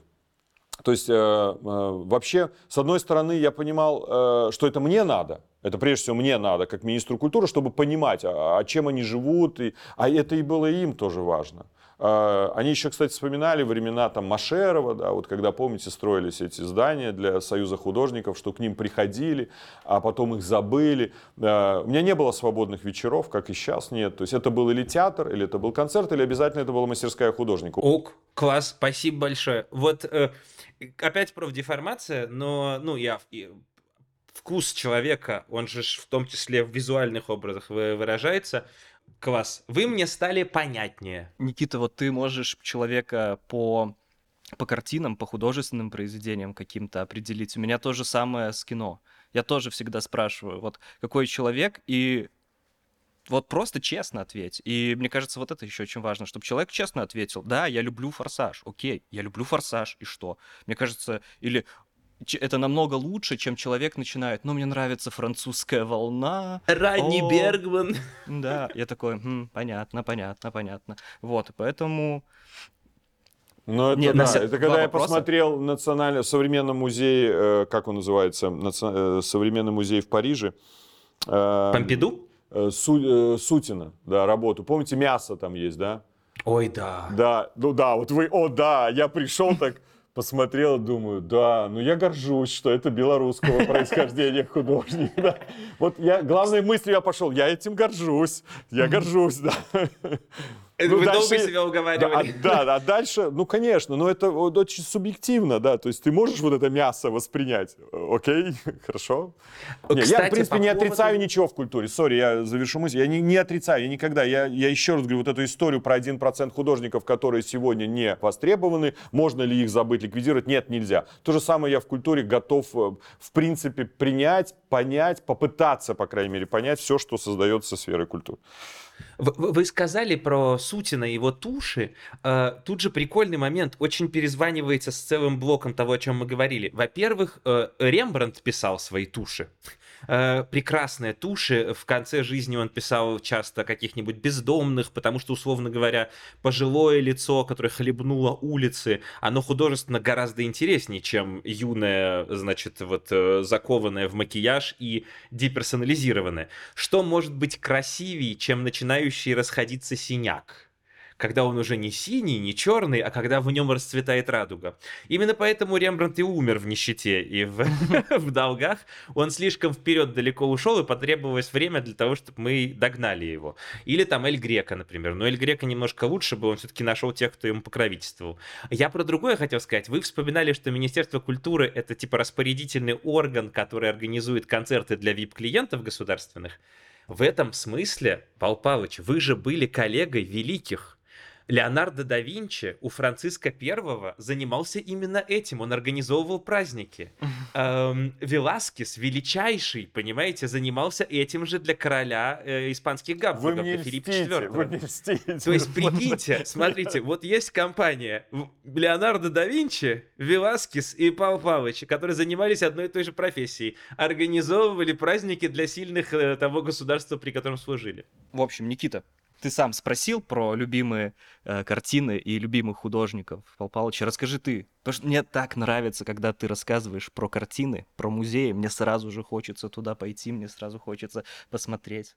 То есть э, э, вообще, с одной стороны, я понимал, э, что это мне надо, это прежде всего мне надо, как министру культуры, чтобы понимать, а, а чем они живут, и, а это и было им тоже важно. Э, они еще, кстати, вспоминали времена там Машерова, да, вот когда, помните, строились эти здания для Союза художников, что к ним приходили, а потом их забыли. Э, у меня не было свободных вечеров, как и сейчас нет. То есть это был или театр, или это был концерт, или обязательно это была мастерская художника. Ок, класс, спасибо большое. Вот э, опять профдеформация, но, ну, я вкус человека, он же в том числе в визуальных образах выражается. Класс. Вы мне стали понятнее. Никита, вот ты можешь человека по по картинам, по художественным произведениям каким-то определить. У меня то же самое с кино. Я тоже всегда спрашиваю, вот какой человек, и вот просто честно ответь. И мне кажется, вот это еще очень важно, чтобы человек честно ответил, да, я люблю форсаж, окей, я люблю форсаж, и что? Мне кажется, или это намного лучше, чем человек начинает, ну, мне нравится французская волна. Ранний О, Бергман. Да, я такой, хм, понятно, понятно, понятно. Вот, поэтому... Ну, это, Нет, да, это когда я вопроса? посмотрел национальный, современный музей, э, как он называется, наци... э, современный музей в Париже. Э, Помпиду? Э, Су, э, Сутина, да, работу. Помните, мясо там есть, да? Ой, да. Да, ну да, вот вы, о да, я пришел так посмотрел, думаю, да, ну я горжусь, что это белорусского происхождения художник. Да. Вот я, главной мыслью я пошел, я этим горжусь, я горжусь, да. Это Ну, Вы долго дальше- себя уговаривали. Да, да, а дальше, ну, конечно, но это очень субъективно, да, то есть ты можешь вот это мясо воспринять, окей, хорошо. Не, я, Кстати, в принципе, по не поводу- отрицаю ничего в культуре, сори, я завершу мысль, я не, не отрицаю, я никогда, я, я еще раз говорю, вот эту историю про 1% художников, которые сегодня не востребованы, можно ли их забыть, ликвидировать, нет, нельзя. То же самое я в культуре готов, э, в принципе, принять, понять, попытаться, по крайней мере, понять все, что создается сферой культуры. Вы сказали про Сутина и его туши. Э, Тут же прикольный момент, очень перезванивается с целым блоком того, о чем мы говорили. Во-первых, э, Рембрандт писал свои туши. Э, Прекрасные туши. В конце жизни он писал часто каких-нибудь бездомных, потому что, условно говоря, пожилое лицо, которое хлебнуло улицы, оно художественно гораздо интереснее, чем юное, значит, вот э, закованное в макияж и деперсонализированное. Что может быть красивее, чем начинающий расходиться синяк? Когда он уже не синий, не черный, а когда в нем расцветает радуга. Именно поэтому Рембрандт и умер в нищете и в, в долгах. Он слишком вперед далеко ушел, и потребовалось время для того, чтобы мы догнали его. Или там Эль Грека, например. Но Эль Грека немножко лучше был, он все-таки нашел тех, кто ему покровительствовал. Я про другое хотел сказать. Вы вспоминали, что Министерство культуры — это типа распорядительный орган, который организует концерты для VIP-клиентов государственных. В этом смысле, Пал Павлович, вы же были коллегой великих. Леонардо да Винчи у Франциска Первого занимался именно этим, он организовывал праздники. Эм, Веласкес, величайший, понимаете, занимался этим же для короля э, испанских Габсбургов, для Филиппа IV. вы мне льстите. То есть, прикиньте, смотрите, вот есть компания Леонардо да Винчи, Веласкес и Пал Павлович, которые занимались одной и той же профессией, организовывали праздники для сильных э, того государства, при котором служили. В общем, Никита, ты сам спросил про любимые э, картины и любимых художников. Пал Палыч, расскажи ты. Потому что мне так нравится, когда ты рассказываешь про картины, про музеи. Мне сразу же хочется туда пойти, мне сразу хочется посмотреть.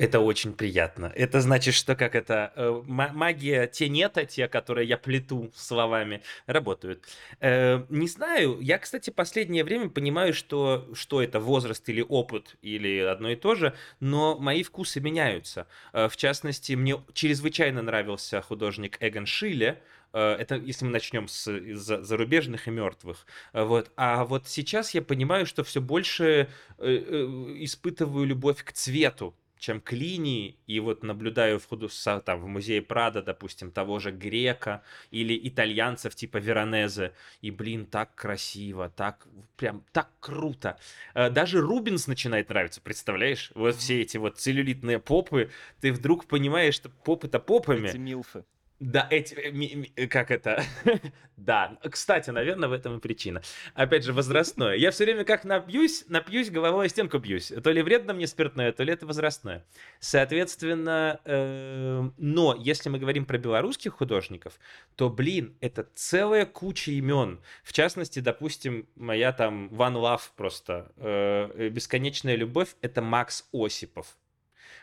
Это очень приятно. Это значит, что как это э, ма- магия тенета, те, которые я плету словами, работают. Э, не знаю. Я, кстати, последнее время понимаю, что что это возраст или опыт или одно и то же, но мои вкусы меняются. Э, в частности, мне чрезвычайно нравился художник Эгон Шиле. Э, Это если мы начнем с за- зарубежных и мертвых. Э, Вот. А вот сейчас я понимаю, что все больше э, испытываю любовь к цвету, чем к линии, и вот наблюдаю в ходу там, в музее Прада, допустим, того же Грека или итальянцев типа Веронезе, и, блин, так красиво, так, прям, так круто. Э, Даже Рубинс начинает нравиться, представляешь? Вот все эти вот целлюлитные попы, ты вдруг понимаешь, что попы-то попами. Эти милфы. Да, эти, э, э, как это? да, кстати, наверное, в этом и причина. Опять же, возрастное. Я все время как напьюсь, напьюсь, головой о стенку бьюсь. То ли вредно мне спиртное, то ли это возрастное. Соответственно, э, но если мы говорим про белорусских художников, то, блин, это целая куча имен. В частности, допустим, моя там One Love просто, э, бесконечная любовь, это Макс Осипов.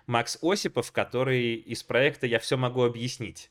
Макс Осипов, который из проекта «Я все могу объяснить».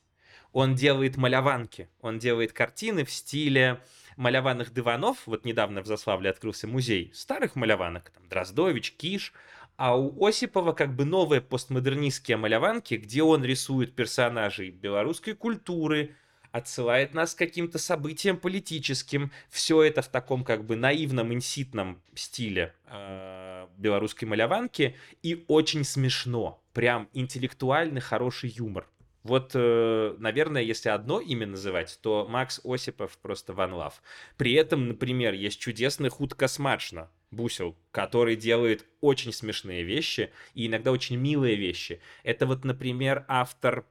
Он делает маляванки, он делает картины в стиле маляванных диванов. Вот недавно в Заславле открылся музей старых маляванок, там Дроздович, Киш. А у Осипова как бы новые постмодернистские маляванки, где он рисует персонажей белорусской культуры, отсылает нас к каким-то событиям политическим. Все это в таком как бы наивном, инситном стиле э, белорусской маляванки. И очень смешно. Прям интеллектуальный, хороший юмор. Вот, э, наверное, если одно имя называть, то Макс Осипов просто ван лав. При этом, например, есть чудесный худ Космачно, Бусел, который делает очень смешные вещи и иногда очень милые вещи. Это вот, например, автор...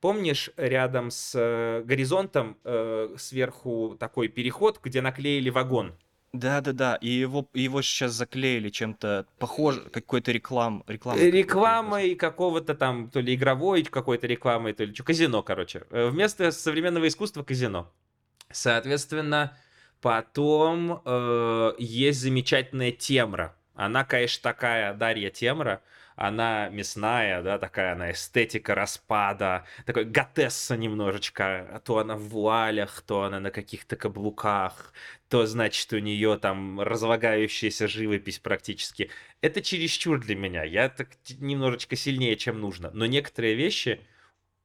Помнишь, рядом с э, горизонтом э, сверху такой переход, где наклеили вагон? Да-да-да, и его, и его сейчас заклеили чем-то похоже, какой-то реклам, реклама. Э, Рекламой какого-то там, то ли игровой какой-то рекламой, то ли что, казино, короче. Э, Вместо современного искусства казино. Соответственно, потом э, есть замечательная темра. Она, конечно, такая Дарья Темра, она мясная, да, такая она эстетика распада, такой готесса немножечко, то она в вуалях, то она на каких-то каблуках, то, значит, у нее там разлагающаяся живопись практически. Это чересчур для меня, я так немножечко сильнее, чем нужно, но некоторые вещи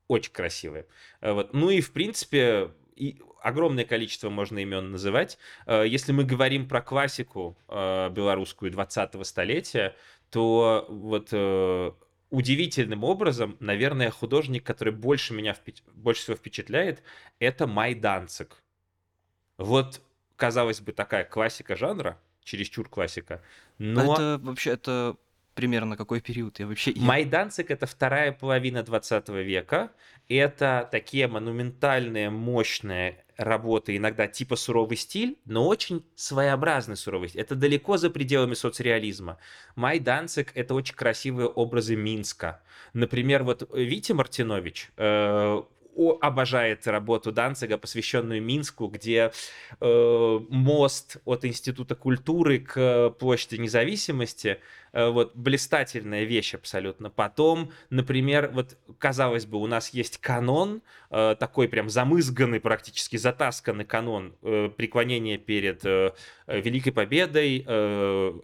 очень красивые. Вот. Ну и, в принципе, и огромное количество можно имен называть. Если мы говорим про классику белорусскую 20-го столетия, то вот удивительным образом, наверное, художник, который больше меня больше всего впечатляет, это Майданцик. Вот, казалось бы, такая классика жанра, чересчур классика, но... Это вообще, это примерно какой период? Я вообще... Майданцик — это вторая половина 20 века. Это такие монументальные, мощные работы, иногда типа суровый стиль, но очень своеобразный суровый стиль. Это далеко за пределами соцреализма. Майданцик — это очень красивые образы Минска. Например, вот Витя Мартинович, э, обожает работу Данцига, посвященную Минску, где э, мост от Института культуры к площади независимости Э, вот блистательная вещь абсолютно. Потом, например, вот казалось бы, у нас есть канон, э, такой прям замызганный практически, затасканный канон э, преклонения перед Великой Победой,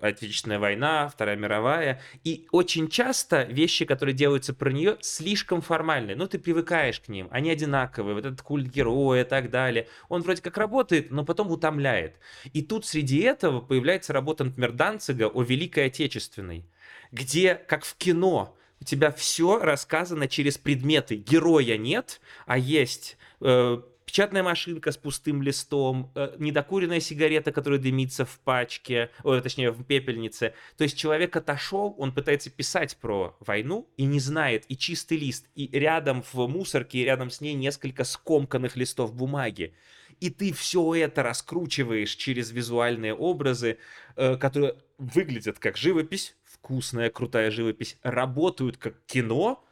Отечественная война, Вторая мировая. И очень часто вещи, которые делаются про нее, слишком формальные. Ну, ты привыкаешь к ним, они одинаковые, вот этот культ героя и так далее. Он вроде как работает, но потом утомляет. И тут среди этого появляется работа, например, Данцига о Великой Отечественной художественный, где, как в кино, у тебя все рассказано через предметы. Героя нет, а есть э, печатная машинка с пустым листом, э, недокуренная сигарета, которая дымится в пачке, о, точнее, в пепельнице. То есть человек отошел, он пытается писать про войну и не знает, и чистый лист, и рядом в мусорке, и рядом с ней несколько скомканных листов бумаги и ты все это раскручиваешь через визуальные образы, э, которые выглядят как живопись, вкусная, крутая живопись, работают как кино,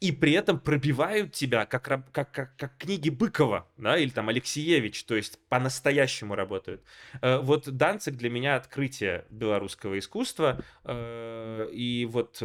и при этом пробивают тебя, как, как, как, как книги Быкова, да, или там Алексеевич, то есть по-настоящему работают. Э, вот Данцик для меня открытие белорусского искусства, э, и вот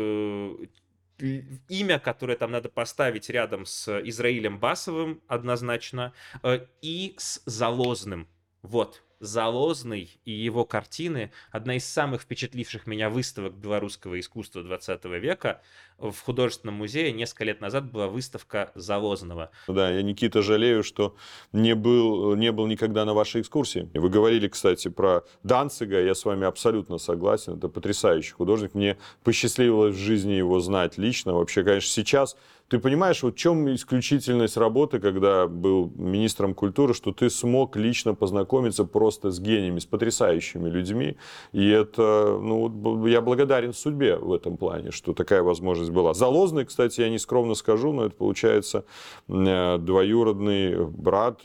имя, которое там надо поставить рядом с Израилем Басовым однозначно, э, и с Залозным. Вот, Залозный и его картины – одна из самых впечатливших меня выставок белорусского искусства 20 века. В художественном музее несколько лет назад была выставка Залозного. Да, я, Никита, жалею, что не был, не был никогда на вашей экскурсии. Вы говорили, кстати, про Данцига, я с вами абсолютно согласен, это потрясающий художник. Мне посчастливилось в жизни его знать лично. Вообще, конечно, сейчас ты понимаешь, вот в чем исключительность работы, когда был министром культуры, что ты смог лично познакомиться просто с гениями, с потрясающими людьми. И это, ну, я благодарен судьбе в этом плане, что такая возможность была. Залозный, кстати, я не скромно скажу, но это получается э, двоюродный брат,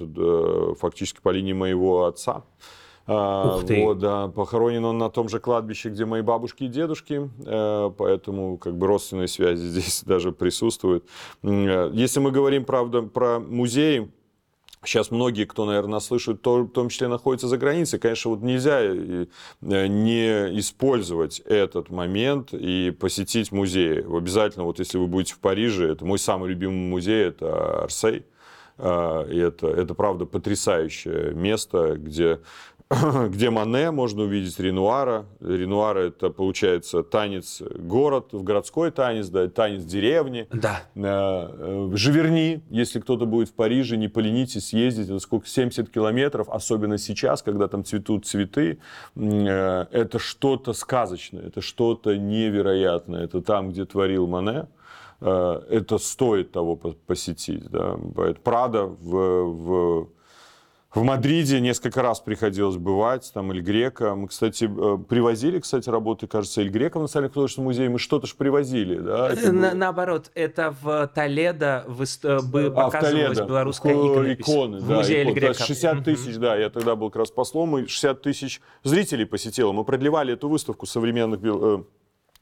фактически по линии моего отца. А, Ух ты. Вот, да, похоронен он на том же кладбище, где мои бабушки и дедушки, э, поэтому как бы родственные связи здесь даже присутствуют. Э, если мы говорим, правда, про музеи, Сейчас многие, кто, наверное, слышит, то, в том числе находятся за границей. Конечно, вот нельзя э, не использовать этот момент и посетить музей. Обязательно, вот если вы будете в Париже, это мой самый любимый музей, это Арсей. И это, это правда потрясающее место, где где Мане можно увидеть Ренуара. Ренуара это получается танец город, в городской танец, да, танец деревни. Да. Э, Живерни, если кто-то будет в Париже, не поленитесь съездить, это сколько, 70 километров, особенно сейчас, когда там цветут цветы, э, это что-то сказочное, это что-то невероятное. Это там, где творил Мане э, это стоит того посетить. Да. Прада в, в в Мадриде несколько раз приходилось бывать, там Эль Грека. Мы, кстати, э, привозили, кстати, работы, кажется, Эль Грека в Национальном художественном музее. Мы что-то же привозили, да? Это э, На, Наоборот, это в Толедо в, э, бы а, показывалась Толедо. белорусская иконопись. Иконы, да, музей икон. Эль Грека. 60 тысяч, да, я тогда был как раз послом, и 60 тысяч зрителей посетило. Мы продлевали эту выставку современных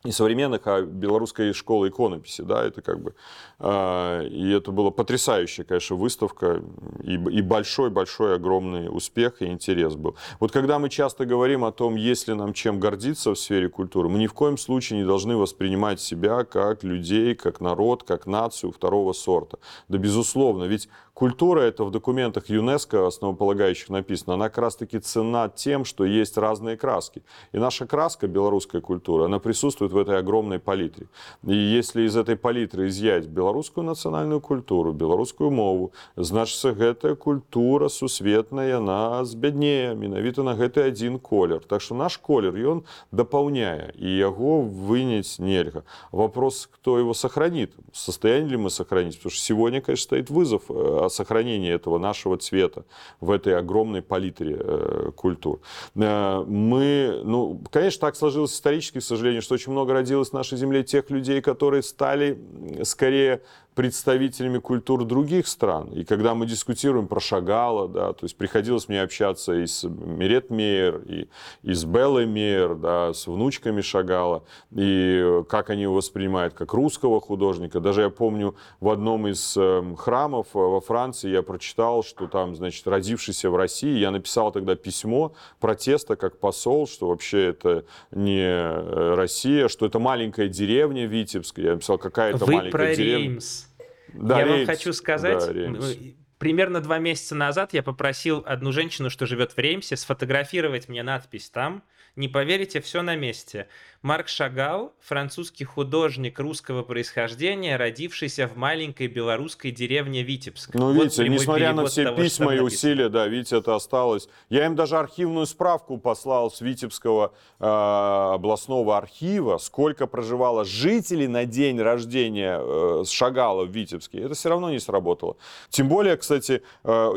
не современных, а белорусской школы иконописи, да, это как бы, э, и это была потрясающая, конечно, выставка, и, большой-большой, огромный успех и интерес был. Вот когда мы часто говорим о том, есть ли нам чем гордиться в сфере культуры, мы ни в коем случае не должны воспринимать себя как людей, как народ, как нацию второго сорта. Да, безусловно, ведь Культура, это в документах ЮНЕСКО основополагающих написано, она как раз таки цена тем, что есть разные краски. И наша краска, белорусская культура, она присутствует в этой огромной палитре. И если из этой палитры изъять белорусскую национальную культуру, белорусскую мову, значит, эта культура сусветная, она збяднее, менавіта на гэты один колер. Так что наш колер, и он дополняя, и его вынять нельзя. Вопрос, кто его сохранит, в состоянии ли мы сохранить, потому что сегодня, конечно, стоит вызов о сохранении этого нашего цвета в этой огромной палитре э, культур. Э, мы, ну, конечно, так сложилось исторически, к сожалению, что очень много родилось в нашей земле тех людей, которые стали скорее представителями культур других стран. И когда мы дискутируем про Шагала, да, то есть приходилось мне общаться и с Мирет Мейер, и, и с Беллой Мейер, да, с внучками Шагала, и как они его воспринимают как русского художника. Даже я помню в одном из эм, храмов э, во Франции я прочитал, что там, значит, родившийся в России, я написал тогда письмо протеста как посол, что вообще это не э, Россия, что это маленькая деревня Витебская. Я написал, какая это маленькая про деревня. Реймс. Да, я Реймс. вам хочу сказать, Да. Примерно два месяца назад я попросил одну женщину, что живет в Реймсе, сфотографировать мне надпись там. Не поверите, все на месте. Марк Шагал, французский художник русского происхождения, родившийся в маленькой белорусской деревне Витебск. Ну, Вот видите, прямой несмотря на все того, письма и усилия, да, видите, это осталось. Я им даже архивную справку послал с Витебского э, областного архива, сколько проживало жителей на день рождения э, Шагала в Витебске. Это все равно не сработало. Тем более, кстати, э,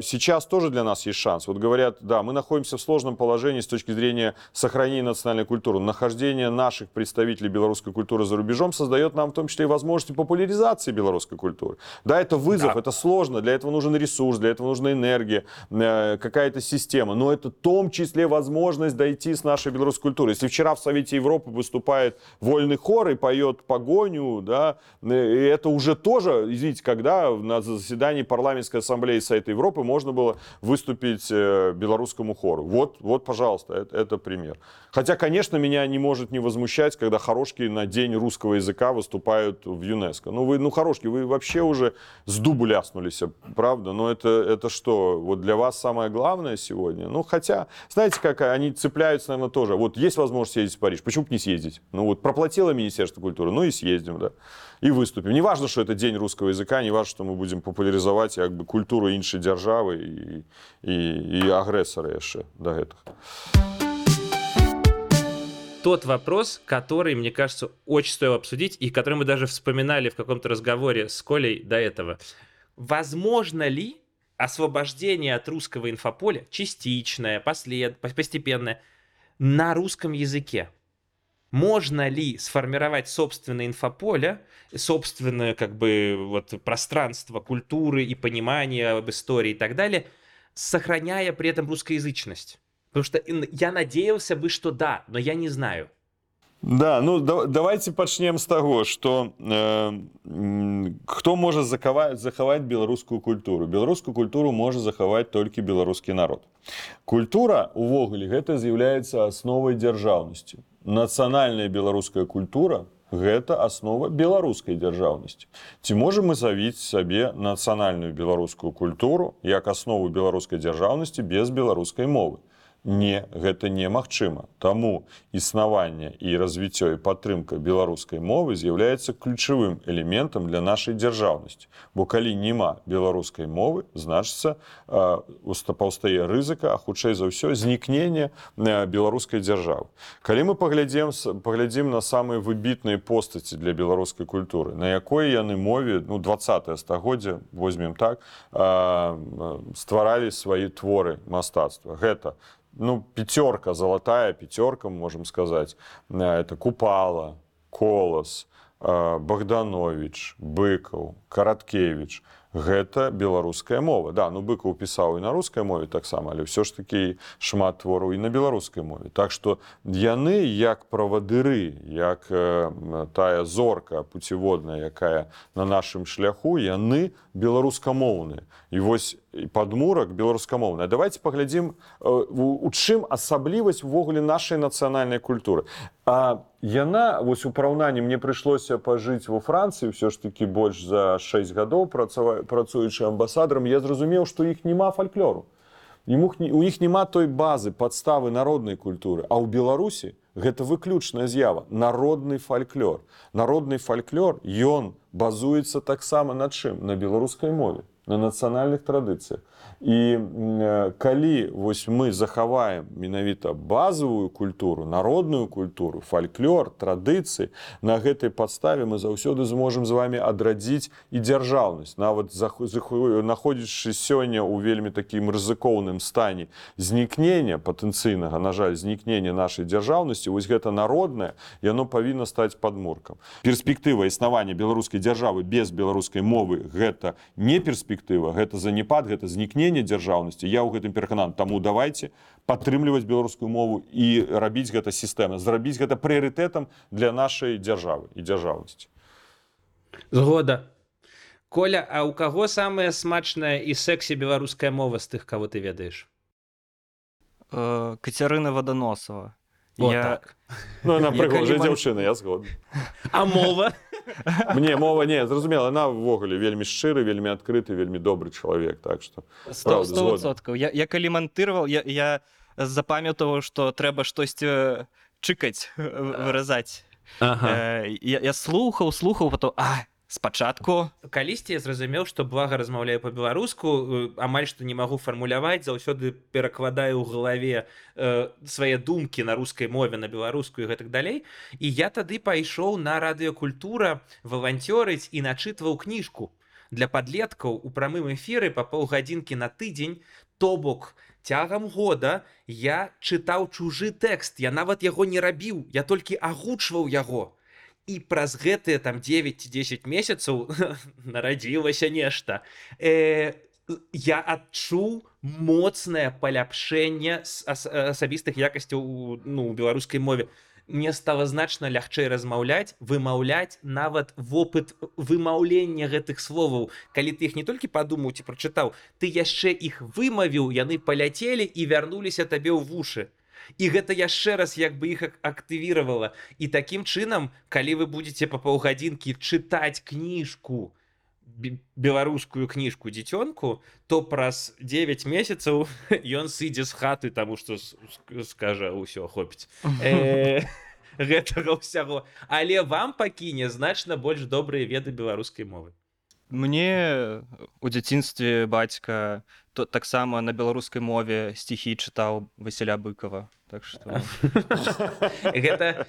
сейчас тоже для нас есть шанс. Вот говорят, да, мы находимся в сложном положении с точки зрения сохранения национальной культуры. Нахождение наших представителей белорусской культуры за рубежом создает нам в том числе и возможности популяризации белорусской культуры. Да, это вызов, Да. это сложно, для этого нужен ресурс, для этого нужна энергия, э, какая-то система. Но это в том числе возможность дойти с нашей белорусской культурой. Если вчера в Совете Европы выступает вольный хор и поет погоню, да, э, это уже тоже, извините, когда на заседании парламентской ассамблеи Совета Европы можно было выступить э, белорусскому хору. Вот, вот, пожалуйста, это, это пример. Хотя, конечно, меня не может не возмущать, когда хорошки на День русского языка выступают в ЮНЕСКО. Ну, вы, ну, хорошки, вы вообще уже с дубу ляснулись, правда? Но это, это что, вот для вас самое главное сегодня? Ну, хотя, знаете, как они цепляются, наверное, тоже. Вот есть возможность съездить в Париж, почему бы не съездить? Ну, вот проплатило Министерство культуры, ну и съездим, да. И выступим. Не важно, что это День русского языка, не важно, что мы будем популяризовать как бы, культуру іншої держави і, і, і агресора ще до этого. тот вопрос, который, мне кажется, очень стоило обсудить, и который мы даже вспоминали в каком-то разговоре с Колей до этого. Возможно ли освобождение от русского инфополя, частичное, послед... постепенное, на русском языке? Можно ли сформировать собственное инфополе, собственное как бы вот пространство культуры и понимания об истории и так далее, сохраняя при этом русскоязычность? Потому что ин- я надеялся бы, что да, но я не знаю. Да, ну да, давайте пачнем з таго што э, м, хто можа захаваць захаваць беларускую культуру беларускую культуру можа захаваць толькі беларускі народ культура увогуле гэта з'яўляецца асновай дзяржаўнасці нацыянальная беларуская культура гэта аснова беларускай дзяржаўнасці ці можам мы завіць сабе нацыянальную беларускую культуру як аснову беларускай дзяржаўнасці без беларускай мовы Не гэта немагчыма. Таму існаванне і развіццё і падтрымка беларускай мовы з'яўляецца ключавым элементам для нашай дзяржаўнасці. Бо калі няма беларускай мовы значыцца паўстае рызыка а хутчэй за ўсё знікнення э, беларускай дзяржавы. Калі мы паглядзем паглядзім на самыя выбітныя постаці для беларускай культуры на якой яны мове ну 20 стагоддзя возьмем так э, э, стваралі свае творы мастацтва. Гэта ну пятерка золотая пятерка можем сказать. Э, это купала колас э, богданович быкаў караткевич гэта беларуская мова. Да ну быкаў пісаў і на рускай мове таксама але ўсё ж такі шмат твораў і на беларускай мове. Так что яны як правадыры як э, тая зорка пуцеводная якая на нашым шляху яны беларускамоўныя. І вось падмурак беларускамоўная давайте паглядзім э, у чым асаблівасць увогуле нашай нацыянальнай культуры. А яна вось у параўнанні мне прыйшлося пажыць во францыі ўсё ж такі больш за 6 гадоў працава працуючы амбасадарам. Я зразумеў што іх няма фальклору. Ему, у іх няма той базы падставы народнай культуры. А ў беларусі гэта выключная з'ява народны фальклор. Народны фальклор ён базуецца таксама на чым? На беларускай мове на нацыянальных традыцыях і калі вось мы захаваем менавіта базовую культуру народную культуру фальклор традыцыі на гэтай падставе мы заўсёды зможам з вами адрадзіць і дзяржаўнасць. Нават находзячы сёння у вельмі такім рызыкоўным стане знікнення патэнцыйнага на жаль знікнення нашай дзяржаўнасці вось гэта народнае яно павінна стаць падмуркам. Перспектыва існавання беларускай дзяржавы без беларускай мовы гэта не перспектыва гэта занепад гэта знікнення ўзмацнення дзяржаўнасці. Я ў гэтым пераканан таму давайте падтрымліваць беларускую мову і рабіць гэта сістэма зрабіць гэта прыярытэтам для нашай дзяржавы і дзяржаўнасці. Згода. Коля а у каго самая смачная і сексі беларуская мова з тых кого ты ведаеш? Э, кацярына ваданосова я... так. ну, напрыклад калі... дзяўчына я згодны. А мова мне мова не зразумела она ввогуле вельмі шчыры вельмі адкрыты вельмі добры чалавек так что соткаў я, я калі мантырваў я, я запамятаваў что трэба штосьці чыкаць выразаць. Ага. э, я, я слухаў слухаў потом а спачатку. Калісьці я зразумеў што блага размаўляю по-беларуску э, амаль што не магу фармуляваць заўсёды перакладаю ў галаве э, свае думкі на рускай мове на беларускую гэтак далей. І я тады пайшоў на радыёкультура валанцёрыць і начытваў кніжку для падлеткаў у прамым эфіры па паўгадзінкі на тыдзень. То бок цягам года я чытаў чужы тэкст я нават яго не рабіў я толькі агучваў яго і праз гэтыя там 9-10 месяцаў нарадзілася нешта. Э, я адчуў моцнае паляпшэнне асабістых якасцяў ну беларускай мове. Мне стала значна лягчэй размаўляць вымаўляць нават вопыт вымаўлення гэтых словаў. Калі ты іх не толькі падумаў ці прачытаў ты яшчэ іх вымавіў яны паляцелі і вярнуліся табе ў вушы і гэта яшчэ раз як бы іх актывіравала. І такім чынам калі вы будете па паўгадзінкі чытаць кніжку беларускую кніжку дзіцёнку то праз 9 месяцаў ён сыдзе з хаты таму што скажа ўсё хопіць. Э, гэтага ўсяго. Але вам пакіне значна больш добрыя веды беларускай мовы мне у дзяцінстве бацька то таксама на беларускай мове стихі чытаў Васіля быкова так что гэта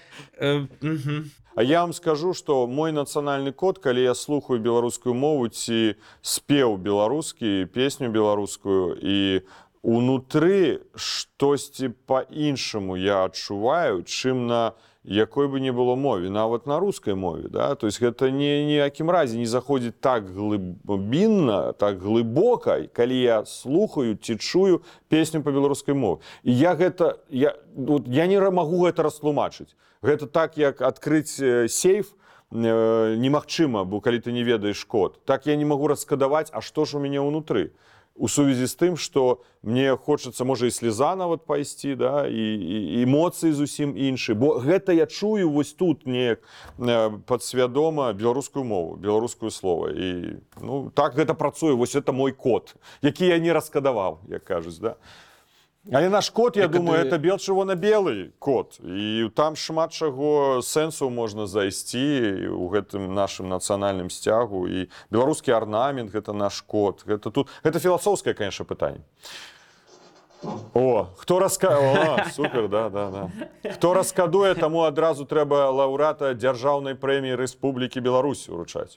А я вам скажу что мой нацыянальны код калі я слухаю беларускую мову ці спеў беларускі песню беларускую і унутры штосьці по-іншаму я адчуваю чым на якой бы не было мове нават на рускай мове да то есть гэта не ніякім разе не заходзіць так глыбінна так глыбока калі я слухаю ці чую песню по беларускай мове. І я гэта я вот, я не магу гэта растлумачыць. Гэта так як адкрыць сейф немагчыма бо калі ты не ведаеш код так я не магу раскадаваць а што ж у мяне ўнутры. то у сувязі з тым што мне хочацца можа і слеза нават пайсці да і, і эмоцыі зусім іншы бо гэта я чую вось тут неяк падсвядома беларускую мову беларускую слова і ну так гэта працуе вось это мой код які я не раскадаваў як кажуць да Але наш код, я думаю, ты... это бел чырвона-белы код. І там шмат чаго сэнсу можна зайсці ў гэтым нашым нацыянальным сцягу і беларускі арнамент гэта наш код. Гэта тут гэта філасофскае, конечно, пытанне. О, хто раска... Супер, да, да, да. Хто раскадуе, таму адразу трэба лаўрата дзяржаўнай прэміі Рэспублікі Беларусь уручаць.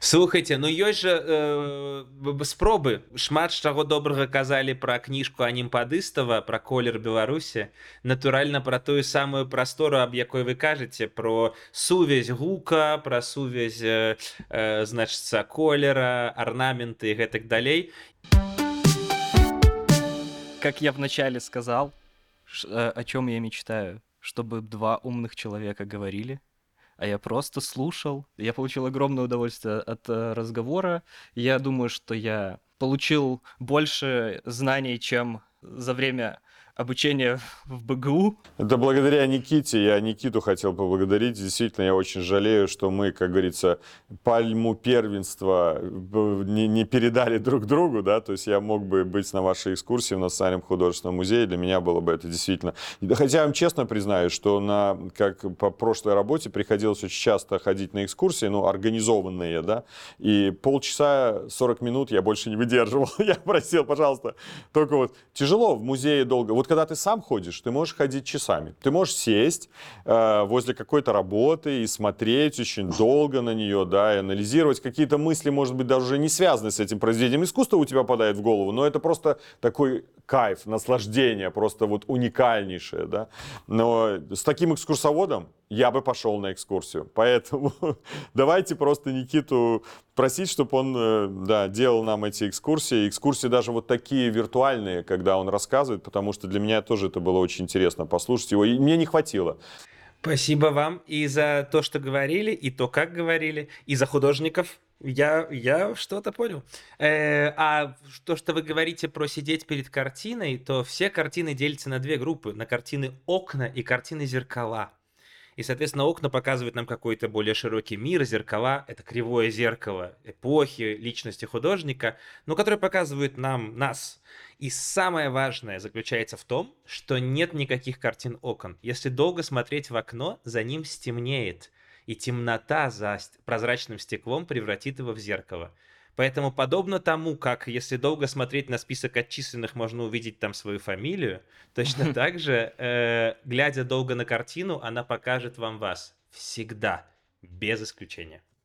Слухайте ну ёсць жа э, спробы. Шмат чаго добрага казалі пра кніжку анімпадыстава пра колер беларусі. Натуральна пра тую самую прастору аб якой вы кажаце про сувязь гука пра сувязь э, э, значыцца колера арнаменты гэтак далей. Как я вначале сказал э, о чем я мечтаю? Чтобы два умных человека говорили а я просто слушал. Я получил огромное удовольствие от э, разговора. Я думаю, что я получил больше знаний, чем за время обучение в БГУ. Это благодаря Никите. Я Никиту хотел поблагодарить. Действительно, я очень жалею, что мы, как говорится, пальму первенства не, не передали друг другу, да, то есть я мог бы быть на вашей экскурсии в Национальном художественном музее, для меня было бы это действительно... Хотя я вам честно признаюсь, что на, как по прошлой работе приходилось очень часто ходить на экскурсии, ну, организованные, да, и полчаса, 40 минут я больше не выдерживал. Я просил, пожалуйста, только вот тяжело в музее долго. Вот когда ты сам ходишь, ты можешь ходить часами. Ты можешь сесть э, возле какой-то работы и смотреть очень долго на нее, да, и анализировать какие-то мысли, может быть, даже уже не связаны с этим произведением искусства у тебя падает в голову, но это просто такой кайф, наслаждение, просто вот уникальнейшее, да. Но с таким экскурсоводом я бы пошел на экскурсию. Поэтому давайте просто Никиту просить, чтобы он э, да, делал нам эти экскурсии. Экскурсии даже вот такие виртуальные, когда он рассказывает, потому что для меня тоже это было очень интересно послушать его. И мне не хватило. Спасибо вам и за то, что говорили, и то, как говорили, и за художников. Я, я что-то понял. Э, а то, что вы говорите про сидеть перед картиной, то все картины делятся на две группы. На картины окна и картины зеркала. И, соответственно, окна показывают нам какой-то более широкий мир, зеркала — это кривое зеркало эпохи, личности художника, но которое показывает нам нас. И самое важное заключается в том, что нет никаких картин окон. Если долго смотреть в окно, за ним стемнеет, и темнота за прозрачным стеклом превратит его в зеркало. Поэтому подобно тому, как если долго смотреть на список отчисленных, можно увидеть там свою фамилию, точно так же, э, глядя долго на картину, она покажет вам вас. Всегда. Без исключения.